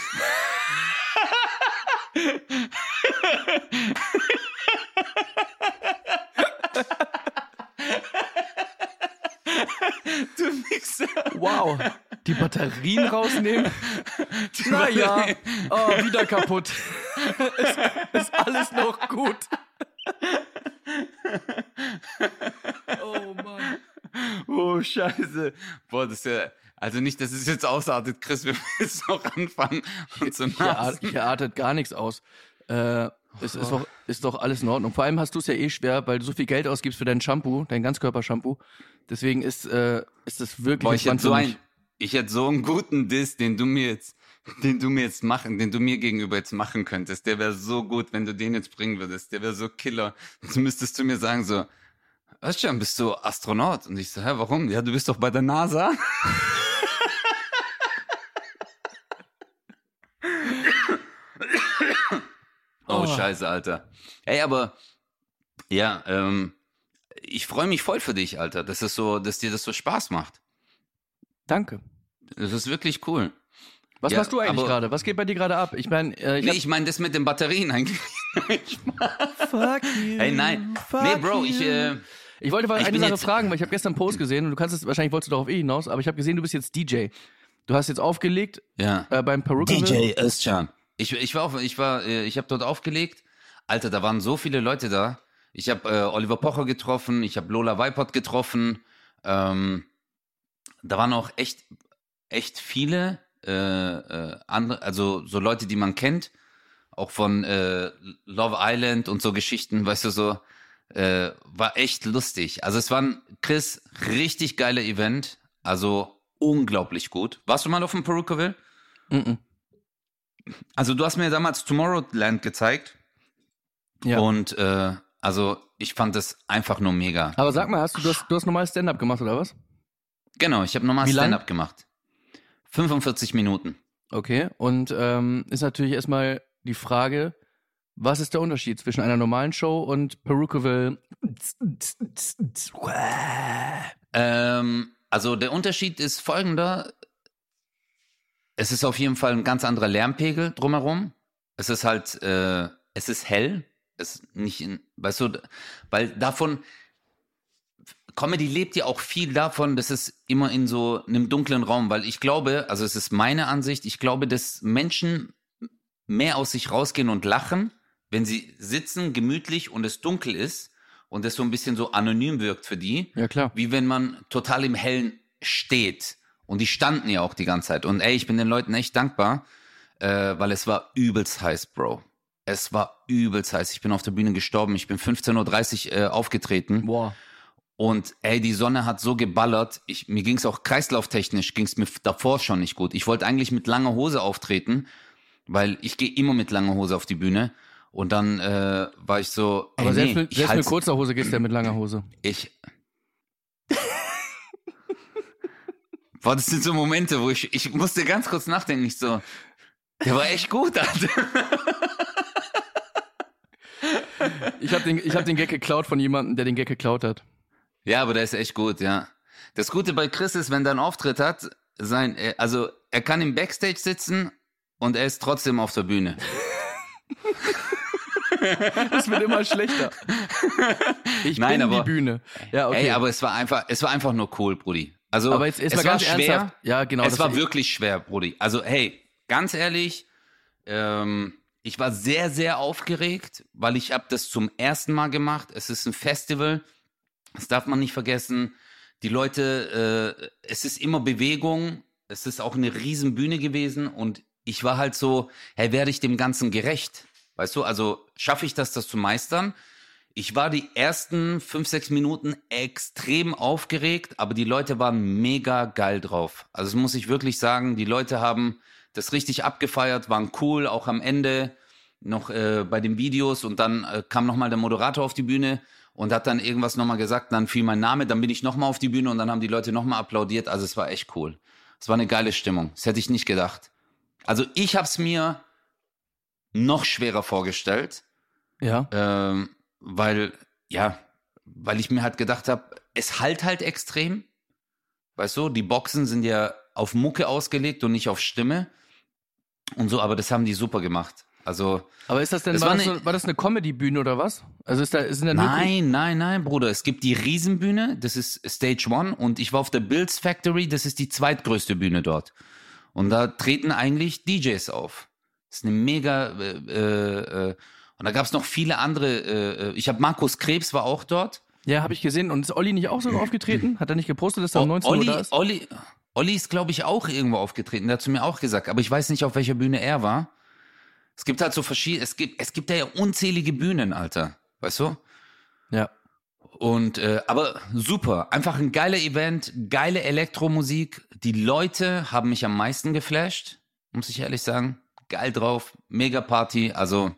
du Wichser. wow, die Batterien rausnehmen. Naja, oh, wieder kaputt. ist, ist alles noch gut. Oh Mann. Oh, scheiße. Boah, das ist ja. Also nicht, dass es jetzt ausartet, Chris, wir müssen jetzt noch anfangen und so Hier, hier artet gar nichts aus. Äh, es ist doch, ist doch alles in Ordnung. Vor allem hast du es ja eh schwer, weil du so viel Geld ausgibst für dein Shampoo, dein Ganzkörper-Shampoo. Deswegen ist, äh, ist das wirklich Boah, ich hätte so ein, ich hätte so einen guten Diss, den du mir jetzt, den du mir jetzt machen, den du mir gegenüber jetzt machen könntest. Der wäre so gut, wenn du den jetzt bringen würdest. Der wäre so Killer. Du müsstest zu mir sagen so, Özcan, bist du Astronaut? Und ich so, hä, warum? Ja, du bist doch bei der NASA. *laughs* oh, Oh. scheiße, Alter. Ey, aber, ja, ähm, ich freue mich voll für dich, Alter, dass es so, dass dir das so Spaß macht. Danke. Das ist wirklich cool. Was Ja, machst du eigentlich gerade? Was geht bei dir gerade ab? Ich meine, äh, ich Nee, ich meine das mit den Batterien *laughs* eigentlich. Fuck you. Hey, nein. Fuck Nee, Bro, ich, you. äh, Ich wollte mal ich eine Sache fragen, weil ich habe gestern einen Post gesehen und du kannst es, wahrscheinlich wolltest du darauf eh hinaus, aber ich habe gesehen, du bist jetzt DJ. Du hast jetzt aufgelegt ja. äh, beim Perukaville. Özcan. Ich, ich war auf, ich war, äh, ich habe dort aufgelegt. Alter, da waren so viele Leute da. Ich habe äh, Oliver Pocher getroffen, ich habe Lola Weipert getroffen. Ähm, da waren auch echt, echt viele äh, äh, andere, also so Leute, die man kennt, auch von äh, Love Island und so Geschichten, weißt du so. Äh, war echt lustig. Also es war ein, Chris, richtig geiler Event. Also unglaublich gut. Warst du mal auf dem Perukaville? Mhm. Also du hast mir damals Tomorrowland gezeigt Ja. und äh, also ich fand das einfach nur mega. aber sag mal, hast du, du hast, du hast normal Stand-up gemacht oder was? Genau, ich habe nochmal lang? Stand-up gemacht. 45 Minuten. Okay. Und ähm, ist natürlich erstmal die Frage, was ist der Unterschied zwischen einer normalen Show und Perukaville? Ähm, also der Unterschied ist folgender. Es ist auf jeden Fall ein ganz anderer Lärmpegel drumherum. Es ist halt, äh, es ist hell. Es ist nicht in, weißt du, weil davon, Comedy lebt ja auch viel davon, dass es immer in so einem dunklen Raum, weil ich glaube, also es ist meine Ansicht, ich glaube, dass Menschen mehr aus sich rausgehen und lachen, wenn sie sitzen, gemütlich und es dunkel ist und es so ein bisschen so anonym wirkt für die, Ja, klar. wie wenn man total im Hellen steht. Und die standen ja auch die ganze Zeit. Und ey, ich bin den Leuten echt dankbar, äh, weil es war übelst heiß, Bro. Es war übelst heiß. Ich bin auf der Bühne gestorben. Ich bin 15.30 Uhr äh, aufgetreten. Boah. Und ey, die Sonne hat so geballert. Ich, mir ging es auch kreislauftechnisch, ging es mir davor schon nicht gut. Ich wollte eigentlich mit langer Hose auftreten, weil ich gehe immer mit langer Hose auf die Bühne. Und dann äh, war ich so, ey, Aber selbst, nee, mit, selbst mit kurzer Hose gehst du ja mit langer Hose. ich. Boah, das sind so Momente, wo ich, ich musste ganz kurz nachdenken. Ich so, der war echt gut, Alter. Ich habe den, ich hab den Gag geklaut von jemandem, der den Gag geklaut hat. Ja, aber der ist echt gut, ja. Das Gute bei Chris ist, wenn er einen Auftritt hat, sein, äh, also er kann im Backstage sitzen und er ist trotzdem auf der Bühne. *laughs* *laughs* Das wird immer schlechter. Ich Nein, bin aber- die Bühne. Ja, okay. Ey, aber es war einfach, es war einfach nur cool, Brudi. Also Aber jetzt, jetzt es war ganz schwer. ernsthaft. Ja, genau. es war wirklich schwer, Brudi. Also hey, ganz ehrlich, ähm, ich war sehr, sehr aufgeregt, weil ich habe das zum ersten Mal gemacht. Es ist ein Festival, das darf man nicht vergessen. Die Leute, äh, es ist immer Bewegung. Es ist auch eine riesen Bühne gewesen und ich war halt so, hey, werde ich dem Ganzen gerecht? Weißt du, also schaffe ich das, das zu meistern? Ich war die ersten fünf, sechs Minuten extrem aufgeregt, aber die Leute waren mega geil drauf. Also das muss ich wirklich sagen, die Leute haben das richtig abgefeiert, waren cool, auch am Ende noch äh, bei den Videos und dann äh, kam nochmal der Moderator auf die Bühne und hat dann irgendwas nochmal gesagt, dann fiel mein Name, dann bin ich nochmal auf die Bühne und dann haben die Leute nochmal applaudiert, also es war echt cool. Es war eine geile Stimmung, das hätte ich nicht gedacht. Also ich habe es mir noch schwerer vorgestellt, Ja. ähm, weil, ja, weil ich mir halt gedacht habe, es halt halt extrem. Weißt du, die Boxen sind ja auf Mucke ausgelegt und nicht auf Stimme. Und so, aber das haben die super gemacht. Also, Aber ist das denn, war, war das, ne- so, war das eine Comedy-Bühne oder was? Also ist da, sind da nein, nein, nein, Bruder. Es gibt die Riesenbühne, das ist Stage One. Und ich war auf der Bills Factory, das ist die zweitgrößte Bühne dort. Und da treten eigentlich DJs auf. Das ist eine mega, äh, äh, äh, und da gab es noch viele andere. Äh, äh, ich habe Markus Krebs war auch dort. Ja, habe ich gesehen. Und ist Olli nicht auch sogar aufgetreten? Hat er nicht gepostet, dass er um 19 Olli, Uhr da ist? Olli, Olli ist, glaube ich, auch irgendwo aufgetreten. Der hat zu mir auch gesagt, aber ich weiß nicht, auf welcher Bühne er war. Es gibt halt so verschiedene, es gibt, es gibt da ja unzählige Bühnen, Alter. Weißt du? Ja. Und äh, aber super, einfach ein geiler Event, geile Elektromusik. Die Leute haben mich am meisten geflasht, muss ich ehrlich sagen. Geil drauf, mega Party. Also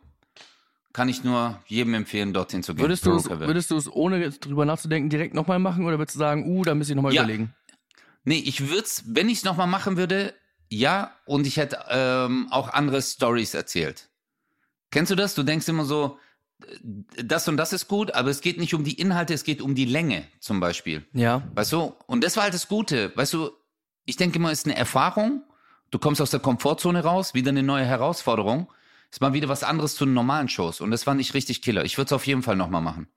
kann ich nur jedem empfehlen, dorthin zu gehen. Würdest du es, würdest du es ohne jetzt drüber nachzudenken direkt nochmal machen oder würdest du sagen, uh, da müsste ich nochmal Ja. überlegen? Nee, ich würde es, wenn ich es nochmal machen würde, ja, und ich hätte ähm, auch andere Stories erzählt. Kennst du das? Du denkst immer so, äh, das und das ist gut, aber es geht nicht um die Inhalte, es geht um die Länge zum Beispiel. Ja. Weißt du? Und das war halt das Gute. Weißt du, ich denke immer, es ist eine Erfahrung. Du kommst aus der Komfortzone raus, wieder eine neue Herausforderung. Ist mal wieder was anderes zu den normalen Shows. Und das fand ich richtig killer. Ich würde es auf jeden Fall nochmal machen.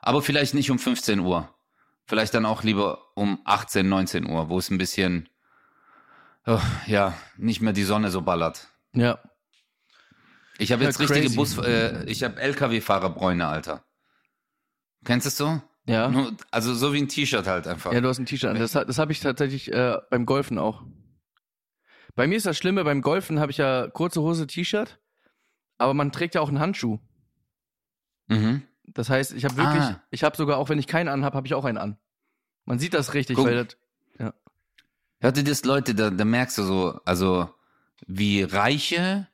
Aber vielleicht nicht um 15 Uhr. Vielleicht dann auch lieber um 18, 19 Uhr, wo es ein bisschen, oh, ja, nicht mehr die Sonne so ballert. Ja. Ich habe Ja, jetzt richtige crazy. Bus, äh, ich habe LKW-Fahrerbräune, Alter. Kennst du es so? Ja. Nur, also so wie ein T-Shirt halt einfach. Ja, du hast ein T-Shirt an. Das, das habe ich tatsächlich äh, beim Golfen auch. Bei mir ist das Schlimme, beim Golfen habe ich ja kurze Hose, T-Shirt, aber man trägt ja auch einen Handschuh. Mhm. Das heißt, ich habe wirklich, Ah. ich habe sogar, auch wenn ich keinen anhab, habe ich auch einen an. Man sieht das richtig, Guck. weil das, Hörte das Leute, da, da merkst du so, also wie reiche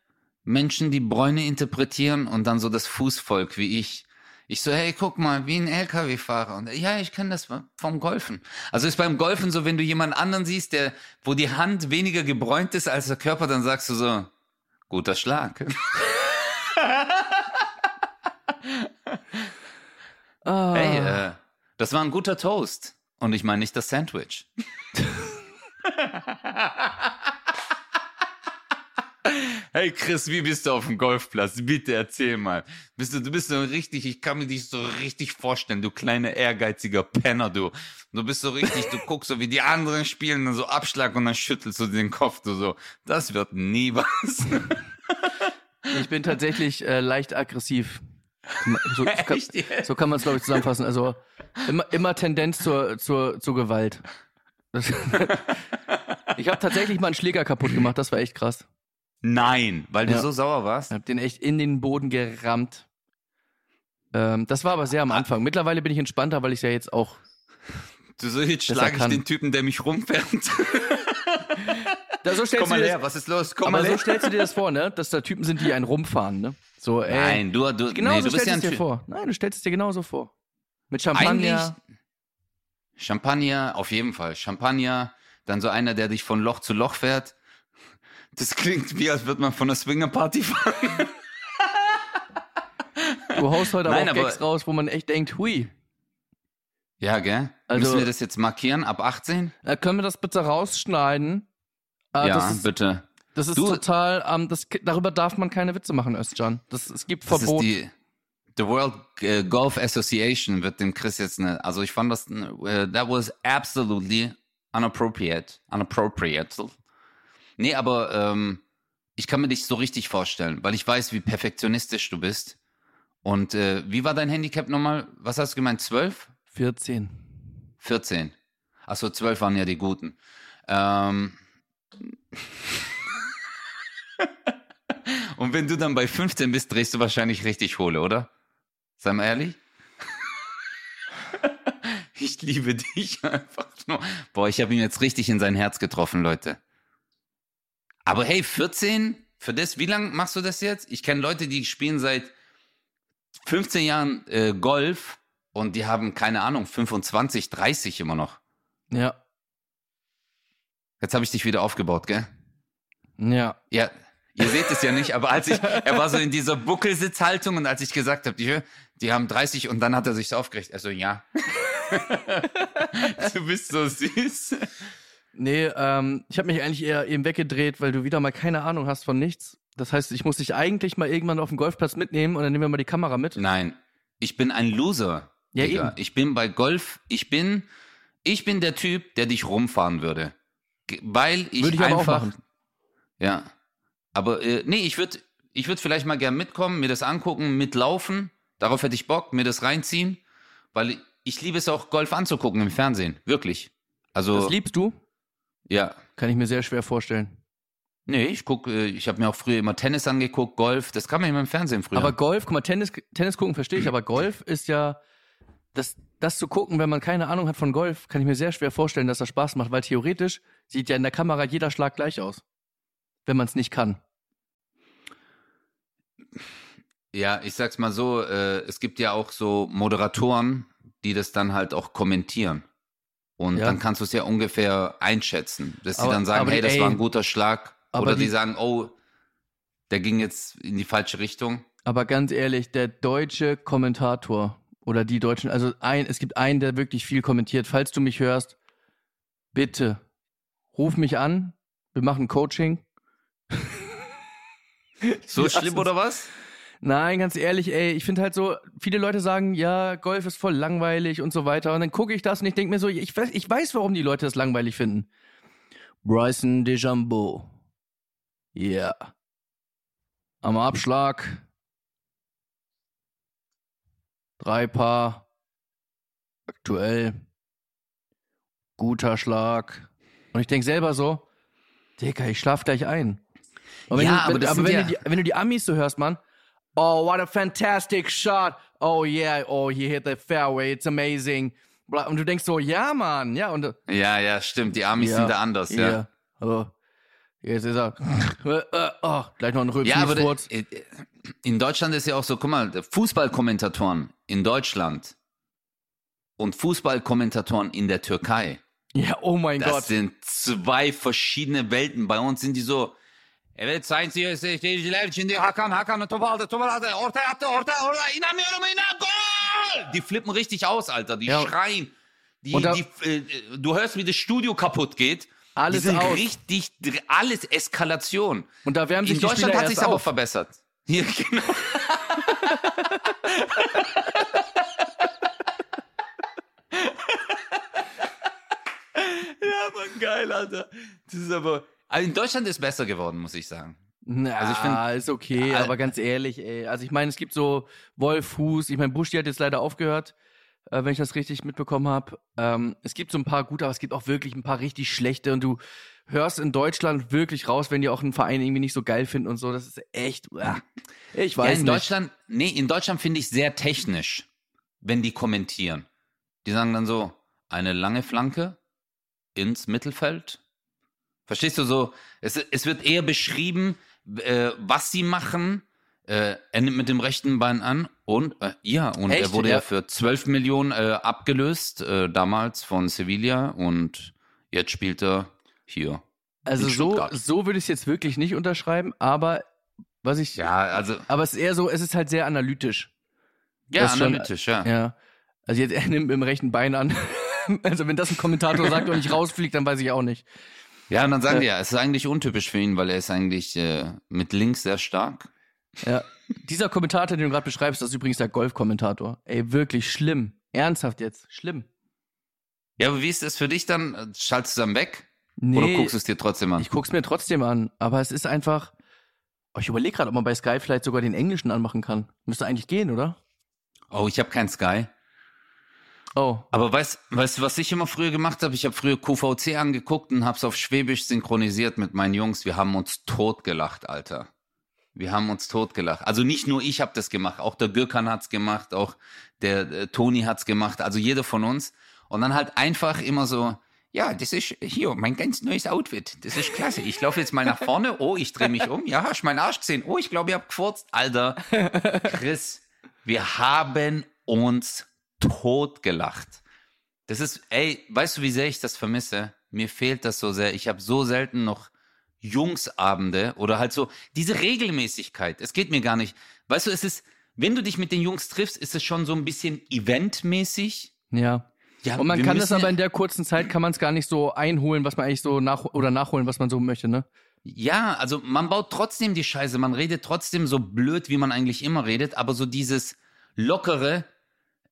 Menschen die Bräune interpretieren und dann so das Fußvolk wie ich. Ich so, hey, guck mal, wie ein LKW-Fahrer. Und ja, ich kenne das vom Golfen. Also ist beim Golfen so, wenn du jemand anderen siehst, der, wo die Hand weniger gebräunt ist als der Körper, dann sagst du so, guter Schlag. *laughs* *laughs* ah, Hey, äh, das war ein guter Toast. Und ich meine nicht das Sandwich. *laughs* Hey Chris, wie bist du auf dem Golfplatz? Bitte erzähl mal. Bist du, du bist so richtig, ich kann mir dich so richtig vorstellen, du kleiner ehrgeiziger Penner, du. Du bist so richtig, du *laughs* guckst so wie die anderen spielen, dann so Abschlag und dann schüttelst du den Kopf, du so. Das wird nie *laughs* was. Ich bin tatsächlich äh, leicht aggressiv. So, *laughs* so kann, so man es, glaube ich, zusammenfassen. Also immer, immer Tendenz zur, zur, zur Gewalt. Ich habe tatsächlich mal einen Schläger kaputt gemacht, das war echt krass. Nein, weil du Ja. so sauer warst. Ich habe den echt in den Boden gerammt. Ähm, das war aber sehr am Anfang. Mittlerweile bin ich entspannter, weil ich ja jetzt auch. Du so, jetzt schlage ich den Typen, der mich rumfährt. *laughs* Da, so Komm mal du her, das, was ist los? Komm aber mal so her. stellst du dir das vor, ne? Dass da Typen sind, die einen rumfahren, ne? So, ey. Nein, du, du, Genau nee, so du bist stellst ja du es dir vor. Nein, du stellst es dir genauso vor. Mit Champagner. Eigentlich Champagner, auf jeden Fall. Champagner, dann so einer, der dich von Loch zu Loch fährt. Das klingt wie, als würde man von einer Swingerparty fahren. Du haust heute Nein, aber auch Gags raus, wo man echt denkt, hui. Ja, gell? Also- Müssen wir das jetzt markieren? Ab 18? Äh, können wir das bitte rausschneiden? Äh, ja, das ist, bitte. das ist Du- total, ähm, das, darüber darf man keine Witze machen, Özcan. Das, es gibt Das Verbot. ist die The World äh, Golf Association wird dem Chris jetzt eine, also ich fand das, äh, that was absolutely unappropriate, unappropriate. Nee, aber ähm, ich kann mir dich so richtig vorstellen, weil ich weiß, wie perfektionistisch du bist. Und äh, wie war dein Handicap nochmal? Was hast du gemeint? 12? 14. 14. Achso, 12 waren ja die guten. Ähm, *laughs* Und wenn du dann bei 15 bist, drehst du wahrscheinlich richtig Hohle, oder? Sei mal ehrlich. *laughs* Ich liebe dich *laughs* einfach nur. Boah, ich habe ihn jetzt richtig in sein Herz getroffen, Leute. Aber hey, 14? Für das, wie lange machst du das jetzt? Ich kenne Leute, die spielen seit 15 Jahren äh, Golf und die haben, keine Ahnung, 25, 30 immer noch. Ja. Jetzt habe ich dich wieder aufgebaut, gell? Ja. Ja, ihr seht es ja nicht, aber als ich, er war so in dieser Buckelsitzhaltung und als ich gesagt habe, die, die haben 30 und dann hat er sich so aufgeregt. Er so, ja. *laughs* du bist so süß. Nee, ähm, ich habe mich eigentlich eher eben weggedreht, weil du wieder mal keine Ahnung hast von nichts. Das heißt, ich muss dich eigentlich mal irgendwann auf den Golfplatz mitnehmen und dann nehmen wir mal die Kamera mit. Nein, ich bin ein Loser. Ja, Digga. eben. Ich bin bei Golf, ich bin, ich bin der Typ, der dich rumfahren würde. Weil ich Würde ich einfach. Ja. Aber äh, nee, ich würde ich würd vielleicht mal gern mitkommen, mir das angucken, mitlaufen. Darauf hätte ich Bock, mir das reinziehen. Weil ich, ich liebe es auch, Golf anzugucken im Fernsehen. Wirklich. Also, Das liebst du? Ja. Kann ich mir sehr schwer vorstellen. Nee, ich guck, äh, ich habe mir auch früher immer Tennis angeguckt, Golf. Das kann man immer im Fernsehen früher. Aber Golf, guck mal, Tennis, Tennis gucken verstehe ich, aber Golf *clears throat* ist ja, das, das zu gucken, wenn man keine Ahnung hat von Golf, kann ich mir sehr schwer vorstellen, dass das Spaß macht, weil theoretisch sieht ja in der Kamera jeder Schlag gleich aus. Wenn man es nicht kann. Ja, ich sag's mal so, äh, es gibt ja auch so Moderatoren, die das dann halt auch kommentieren. Und Ja. dann kannst du es ja ungefähr einschätzen. Dass sie dann sagen, hey, das ey, war ein guter Schlag. aber Oder die, die- sagen, oh, der ging jetzt in die falsche Richtung. Aber ganz ehrlich, der deutsche Kommentator oder die Deutschen, also ein, es gibt einen, der wirklich viel kommentiert. Falls du mich hörst, bitte ruf mich an. Wir machen Coaching. So *laughs* schlimm oder was? Nein, ganz ehrlich, ey, ich finde halt so, viele Leute sagen, ja, Golf ist voll langweilig und so weiter. Und dann gucke ich das und ich denke mir so, ich weiß, ich weiß, warum die Leute das langweilig finden. Bryson DeChambeau. Yeah. Am Abschlag. Drei Paar. Aktuell. Guter Schlag. Und ich denke selber so, Digga, ich schlaf gleich ein. Und wenn Ja, du, aber wenn, das aber sind wenn, ja- du die, wenn du die Amis so hörst, Mann, oh, what a fantastic shot. Oh yeah, oh, he hit the fairway, it's amazing. Und du denkst so, ja, Mann, ja, und Ja, ja, stimmt. Die Amis sind da anders, ja. ja. Oh, jetzt ist er, äh, äh, oh, gleich noch ein Rülpsen Ja, aber ja, äh, in Deutschland ist ja auch so, guck mal, Fußballkommentatoren in Deutschland und Fußballkommentatoren in der Türkei. ja, oh mein Das Gott. sind zwei verschiedene Welten. Bei uns sind die so, evet sayın seyirciler şimdi Hakan Hakan topu aldı topu aldı ortaya attı orta orta inanmıyorum inan Goal! Die flippen richtig aus, Alter. Die Ja. schreien. Die, da- die, äh, du hörst, wie das Studio kaputt geht. Alles die sind aus. richtig, alles Eskalation. Und da wärmen sich In die Deutschland Spieler hat sich aber verbessert. *laughs* Hier, genau. *laughs* ja, Mann, geil, Alter. Das ist aber. Also in Deutschland ist besser geworden, muss ich sagen. Na, Also ich find- ist okay, Ja, aber ganz ehrlich, ey. Also ich meine, es gibt so Wolf Fuß, ich meine, Busch, die hat jetzt leider aufgehört, äh, wenn ich das richtig mitbekommen habe. Ähm, es gibt so ein paar gute, aber es gibt auch wirklich ein paar richtig schlechte und du hörst in Deutschland wirklich raus, wenn die auch einen Verein irgendwie nicht so geil finden und so. Das ist echt, ah, ich Ja, weiß in nicht. Deutschland, nee, in Deutschland finde ich sehr technisch, wenn die kommentieren. Die sagen dann so, eine lange Flanke ins Mittelfeld. Verstehst du so? Es, es wird eher beschrieben, äh, was sie machen. Äh, er nimmt mit dem rechten Bein an und äh, ja, und Echt? er wurde ja, Ja. für 12 Millionen äh, abgelöst, äh, damals von Sevilla und jetzt spielt er hier. Also so, so würde ich es jetzt wirklich nicht unterschreiben, aber was ich, Ja, also, aber es ist eher so, es ist halt sehr analytisch. ja, Das ist schon- analytisch, ja. Ja. Also jetzt, er nimmt mit dem rechten Bein an. *laughs* Also wenn das ein Kommentator sagt und nicht rausfliegt, dann weiß ich auch nicht. Ja, und dann sagen Ja. die ja, es ist eigentlich untypisch für ihn, weil er ist eigentlich äh, mit links sehr stark. Ja. Dieser Kommentator, den du gerade beschreibst, das ist übrigens der Golf-Kommentator. Ey, wirklich schlimm. Ernsthaft jetzt. Schlimm. Ja, aber wie ist das für dich dann? Schaltest du dann weg? Nee, Oder guckst du es dir trotzdem an? ich guck's mir trotzdem an. Aber es ist einfach. Oh, ich überlege gerade, ob man bei Sky vielleicht sogar den Englischen anmachen kann. Müsste eigentlich gehen, oder? Oh, ich habe kein Sky. Oh. Aber weißt, weißt du, was ich immer früher gemacht habe? Ich habe früher QVC angeguckt und hab's auf Schwäbisch synchronisiert mit meinen Jungs. Wir haben uns totgelacht, Alter. Wir haben uns totgelacht. Also nicht nur ich habe das gemacht, auch der Gürkan hat's gemacht, auch der äh, Toni hat's gemacht, also jeder von uns. Und dann halt einfach immer so, ja, das ist hier mein ganz neues Outfit. Das ist klasse. Ich laufe jetzt mal nach vorne. Oh, ich drehe mich um. Ja, hast meinen Arsch gesehen? Oh, ich glaube, ihr habt gefurzt. Alter, Chris, wir haben uns totgelacht. Das ist, ey, weißt du, wie sehr ich das vermisse? Mir fehlt das so sehr. Ich habe so selten noch Jungsabende oder halt so diese Regelmäßigkeit. Es geht mir gar nicht. Weißt du, es ist, wenn du dich mit den Jungs triffst, ist es schon so ein bisschen eventmäßig. Ja. Ja, Und man kann das aber in der kurzen Zeit kann man es gar nicht so einholen, was man eigentlich so nach oder nachholen, was man so möchte, ne? Ja, also man baut trotzdem die Scheiße, man redet trotzdem so blöd, wie man eigentlich immer redet, aber so dieses lockere,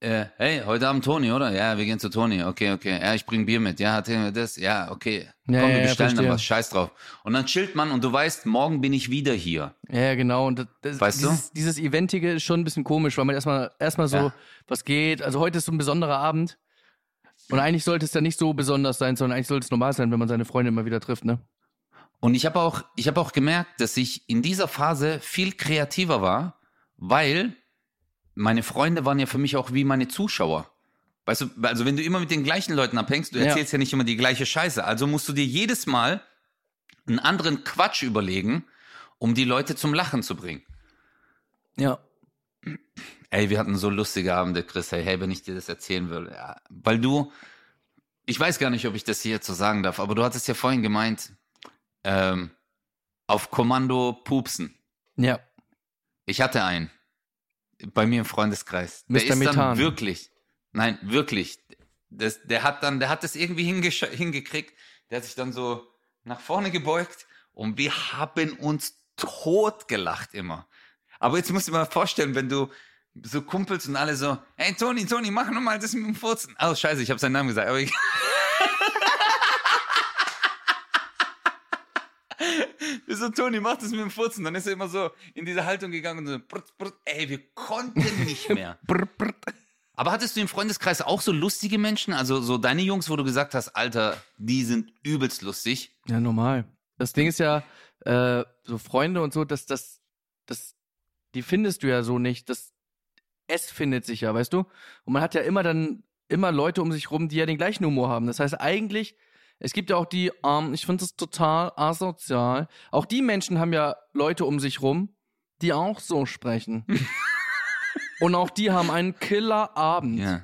äh, hey, heute Abend Toni, oder? Ja, wir gehen zu Toni, okay, okay. Ja, ich bring Bier mit. Ja, hat er das? Ja, okay. Ja, Komm, ja, wir ja, bestellen dann verstehe. was, scheiß drauf. Und dann chillt man und du weißt, morgen bin ich wieder hier. Ja, ja, genau. Und das, das, Weißt du? dieses, dieses Eventige ist schon ein bisschen komisch, weil man erstmal erstmal so, Ja. was geht. Also heute ist so ein besonderer Abend. Und eigentlich sollte es ja nicht so besonders sein, sondern eigentlich sollte es normal sein, wenn man seine Freunde immer wieder trifft, ne? Und ich habe auch, ich habe auch gemerkt, dass ich in dieser Phase viel kreativer war, weil meine Freunde waren ja für mich auch wie meine Zuschauer. Weißt du, also wenn du immer mit den gleichen Leuten abhängst, du Ja. erzählst ja nicht immer die gleiche Scheiße. Also musst du dir jedes Mal einen anderen Quatsch überlegen, um die Leute zum Lachen zu bringen. Ja. Ey, wir hatten so lustige Abende, Chris. Hey, hey, wenn ich dir das erzählen will. Ja, weil du, ich weiß gar nicht, ob ich das hier jetzt so sagen darf, aber du hattest ja vorhin gemeint, ähm, auf Kommando pupsen. Ja. Ich hatte einen. Bei mir im Freundeskreis. Der Mr. ist dann Methan. wirklich, nein, wirklich. Das, der hat dann, der hat das irgendwie hingekriegt. Der hat sich dann so nach vorne gebeugt und wir haben uns totgelacht immer. Aber jetzt musst du dir mal vorstellen, wenn du so Kumpels und alle so, hey Toni, Toni, mach noch mal das mit dem Furzen. Oh, scheiße, ich habe seinen Namen gesagt, aber ich, so, Toni, mach das mit dem Furzen. Dann ist er immer so in diese Haltung gegangen und so, brrt, brrt. ey, wir konnten nicht *laughs* mehr. Brr, brr. Aber hattest du im Freundeskreis auch so lustige Menschen? Also so deine Jungs, wo du gesagt hast, Alter, die sind übelst lustig. Ja, normal. Das Ding ist ja, äh, so Freunde und so, dass das, das, die findest du ja so nicht. Das, es findet sich ja, weißt du? Und man hat ja immer dann, immer Leute um sich rum, die ja den gleichen Humor haben. Das heißt eigentlich, es gibt ja auch die, ähm, ich finde das total asozial. Auch die Menschen haben ja Leute um sich rum, die auch so sprechen. *laughs* und auch die haben einen Killerabend. Ja.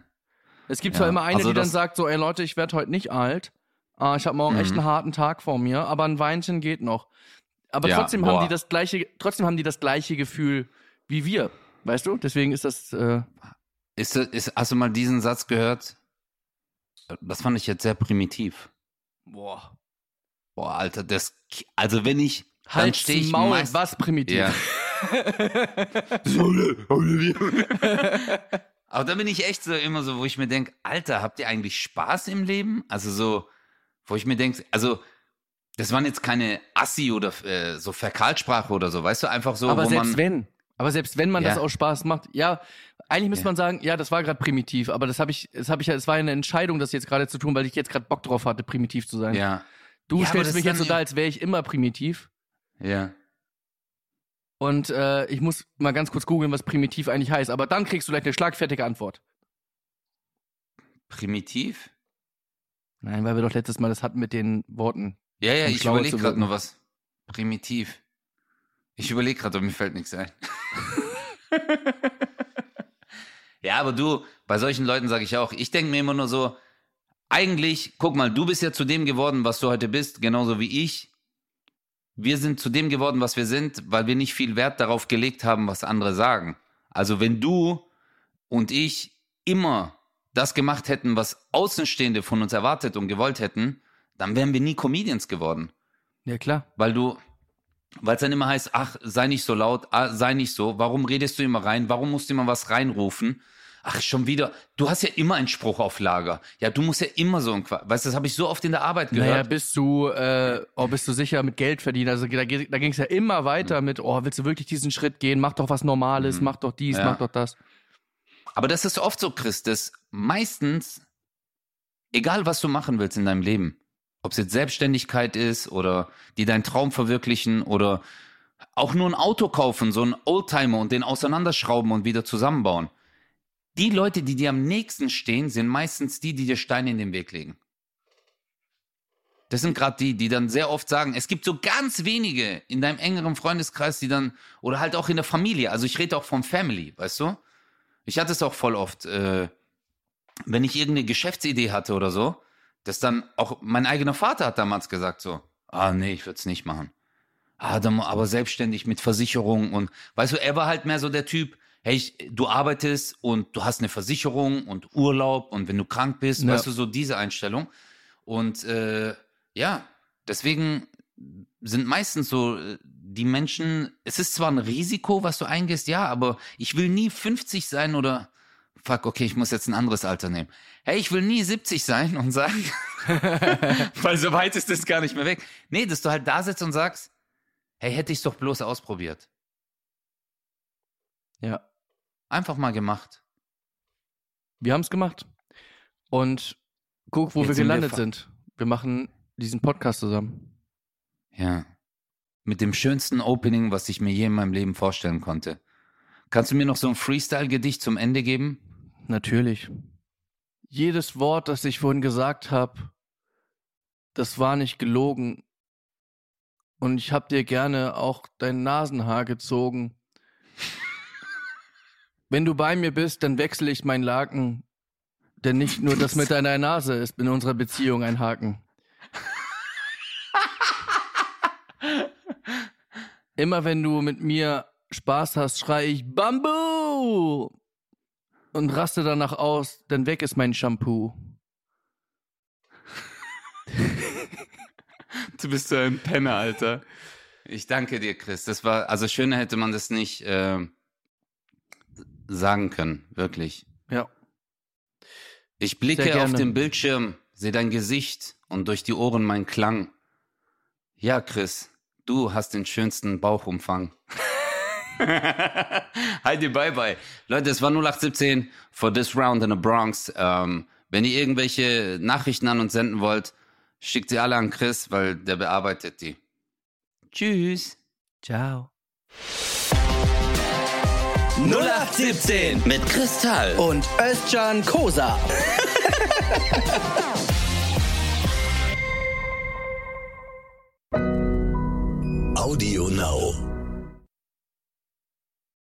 Es gibt Ja, zwar immer eine, also die dann sagt so, ey Leute, ich werde heute nicht alt. Ah, ich habe morgen echt Mhm. einen harten Tag vor mir, aber ein Weinchen geht noch. Aber Ja, trotzdem boah. haben die das gleiche, trotzdem haben die das gleiche Gefühl wie wir. Weißt du? Deswegen ist das, äh, Ist, ist, hast du mal diesen Satz gehört? Das fand ich jetzt sehr primitiv. Boah. Boah, Alter, das, also wenn ich, dann Halt stehe ich Maul, meist, was primitiv. Ja. *laughs* Aber da bin ich echt so immer so, wo ich mir denke, Alter, habt ihr eigentlich Spaß im Leben? Also so, wo ich mir denke, also das waren jetzt keine Assi oder äh, so Fäkalsprache oder so, weißt du, einfach so, Aber selbst man. wenn, aber selbst wenn man Ja. das auch Spaß macht, ja, eigentlich müsste Ja. man sagen, ja, das war gerade primitiv, aber das habe ich, das habe ich ja, es war eine Entscheidung, das jetzt gerade zu tun, weil ich jetzt gerade Bock drauf hatte, primitiv zu sein. Ja, Du Ja, stellst mich jetzt so da, als wäre ich immer primitiv. ja. Und äh, ich muss mal ganz kurz googeln, was primitiv eigentlich heißt. Aber dann kriegst du gleich eine schlagfertige Antwort. Primitiv? Nein, weil wir doch letztes Mal das hatten mit den Worten. Ja, ja, Um ich überlege gerade nur was. Primitiv. Ich überlege gerade, aber mir fällt nichts ein. *laughs* ja, aber du, bei solchen Leuten sage ich auch, ich denke mir immer nur so, eigentlich, guck mal, du bist ja zu dem geworden, was du heute bist, genauso wie ich. Wir sind zu dem geworden, was wir sind, weil wir nicht viel Wert darauf gelegt haben, was andere sagen. Also wenn du und ich immer das gemacht hätten, was Außenstehende von uns erwartet und gewollt hätten, dann wären wir nie Comedians geworden. Ja, klar. Weil du, weil es dann immer heißt, ach, sei nicht so laut, ah, sei nicht so, warum redest du immer rein, warum musst du immer was reinrufen? Ach, schon wieder, du hast ja immer einen Spruch auf Lager. Ja, du musst ja immer so ein Quatsch. Weißt du, das habe ich so oft in der Arbeit Naja, gehört. bist du, äh, oh, bist du sicher mit Geld verdienen? Also da, da ging es ja immer weiter mit, oh, willst du wirklich diesen Schritt gehen? Mach doch was Normales, mach doch dies, Ja. mach doch das. Aber das ist oft so, Chris, dass meistens, egal was du machen willst in deinem Leben, ob es jetzt Selbstständigkeit ist oder die deinen Traum verwirklichen oder auch nur ein Auto kaufen, so einen Oldtimer und den auseinanderschrauben und wieder zusammenbauen. Die Leute, die dir am nächsten stehen, sind meistens die, die dir Steine in den Weg legen. Das sind gerade die, die dann sehr oft sagen, es gibt so ganz wenige in deinem engeren Freundeskreis, die dann, oder halt auch in der Familie, also ich rede auch vom Family, weißt du? Ich hatte es auch voll oft, äh, wenn ich irgendeine Geschäftsidee hatte oder so, dass dann auch mein eigener Vater hat damals gesagt so, ah nee, ich würde es nicht machen. Ah, dann, aber selbstständig mit Versicherung und weißt du, er war halt mehr so der Typ, hey, ich, du arbeitest und du hast eine Versicherung und Urlaub und wenn du krank bist, Ja. weißt du, so diese Einstellung. Und äh, ja, deswegen sind meistens so äh, die Menschen, es ist zwar ein Risiko, was du eingehst, ja, aber ich will nie 50 sein oder fuck, okay, ich muss jetzt ein anderes Alter nehmen. Hey, ich will nie 70 sein und sagen, *laughs* weil so weit ist das gar nicht mehr weg. Nee, dass du halt da sitzt und sagst, hey, hätte ich es doch bloß ausprobiert. Ja. Einfach mal gemacht. Wir haben es gemacht. Und guck, wo Jetzt wir sind wir gelandet fa- sind. Wir machen diesen Podcast zusammen. Ja. Mit dem schönsten Opening, was ich mir je in meinem Leben vorstellen konnte. Kannst du mir noch so ein Freestyle-Gedicht zum Ende geben? Natürlich. Jedes Wort, das ich vorhin gesagt habe, das war nicht gelogen. Und ich hab dir gerne auch dein Nasenhaar gezogen. Wenn du bei mir bist, dann wechsle ich mein Laken. Denn nicht nur das mit deiner Nase ist in unserer Beziehung ein Haken. *laughs* Immer wenn du mit mir Spaß hast, schrei ich Bambu und raste danach aus, denn weg ist mein Shampoo. Du bist so ein Penner, Alter. Ich danke dir, Chris. Das war, also schöner hätte man das nicht äh, sagen können, wirklich. Ja. Ich blicke auf den Bildschirm, sehe dein Gesicht und durch die Ohren mein Klang. Ja, Chris, du hast den schönsten Bauchumfang. *laughs* Heidi, bye bye. Leute, es war 0817 for this round in the Bronx. Ähm, wenn ihr irgendwelche Nachrichten an uns senden wollt, schickt sie alle an Chris, weil der bearbeitet die. Tschüss. Ciao. 0817 Mit Kristall. und Özcan Kosa. *laughs* Audio Now.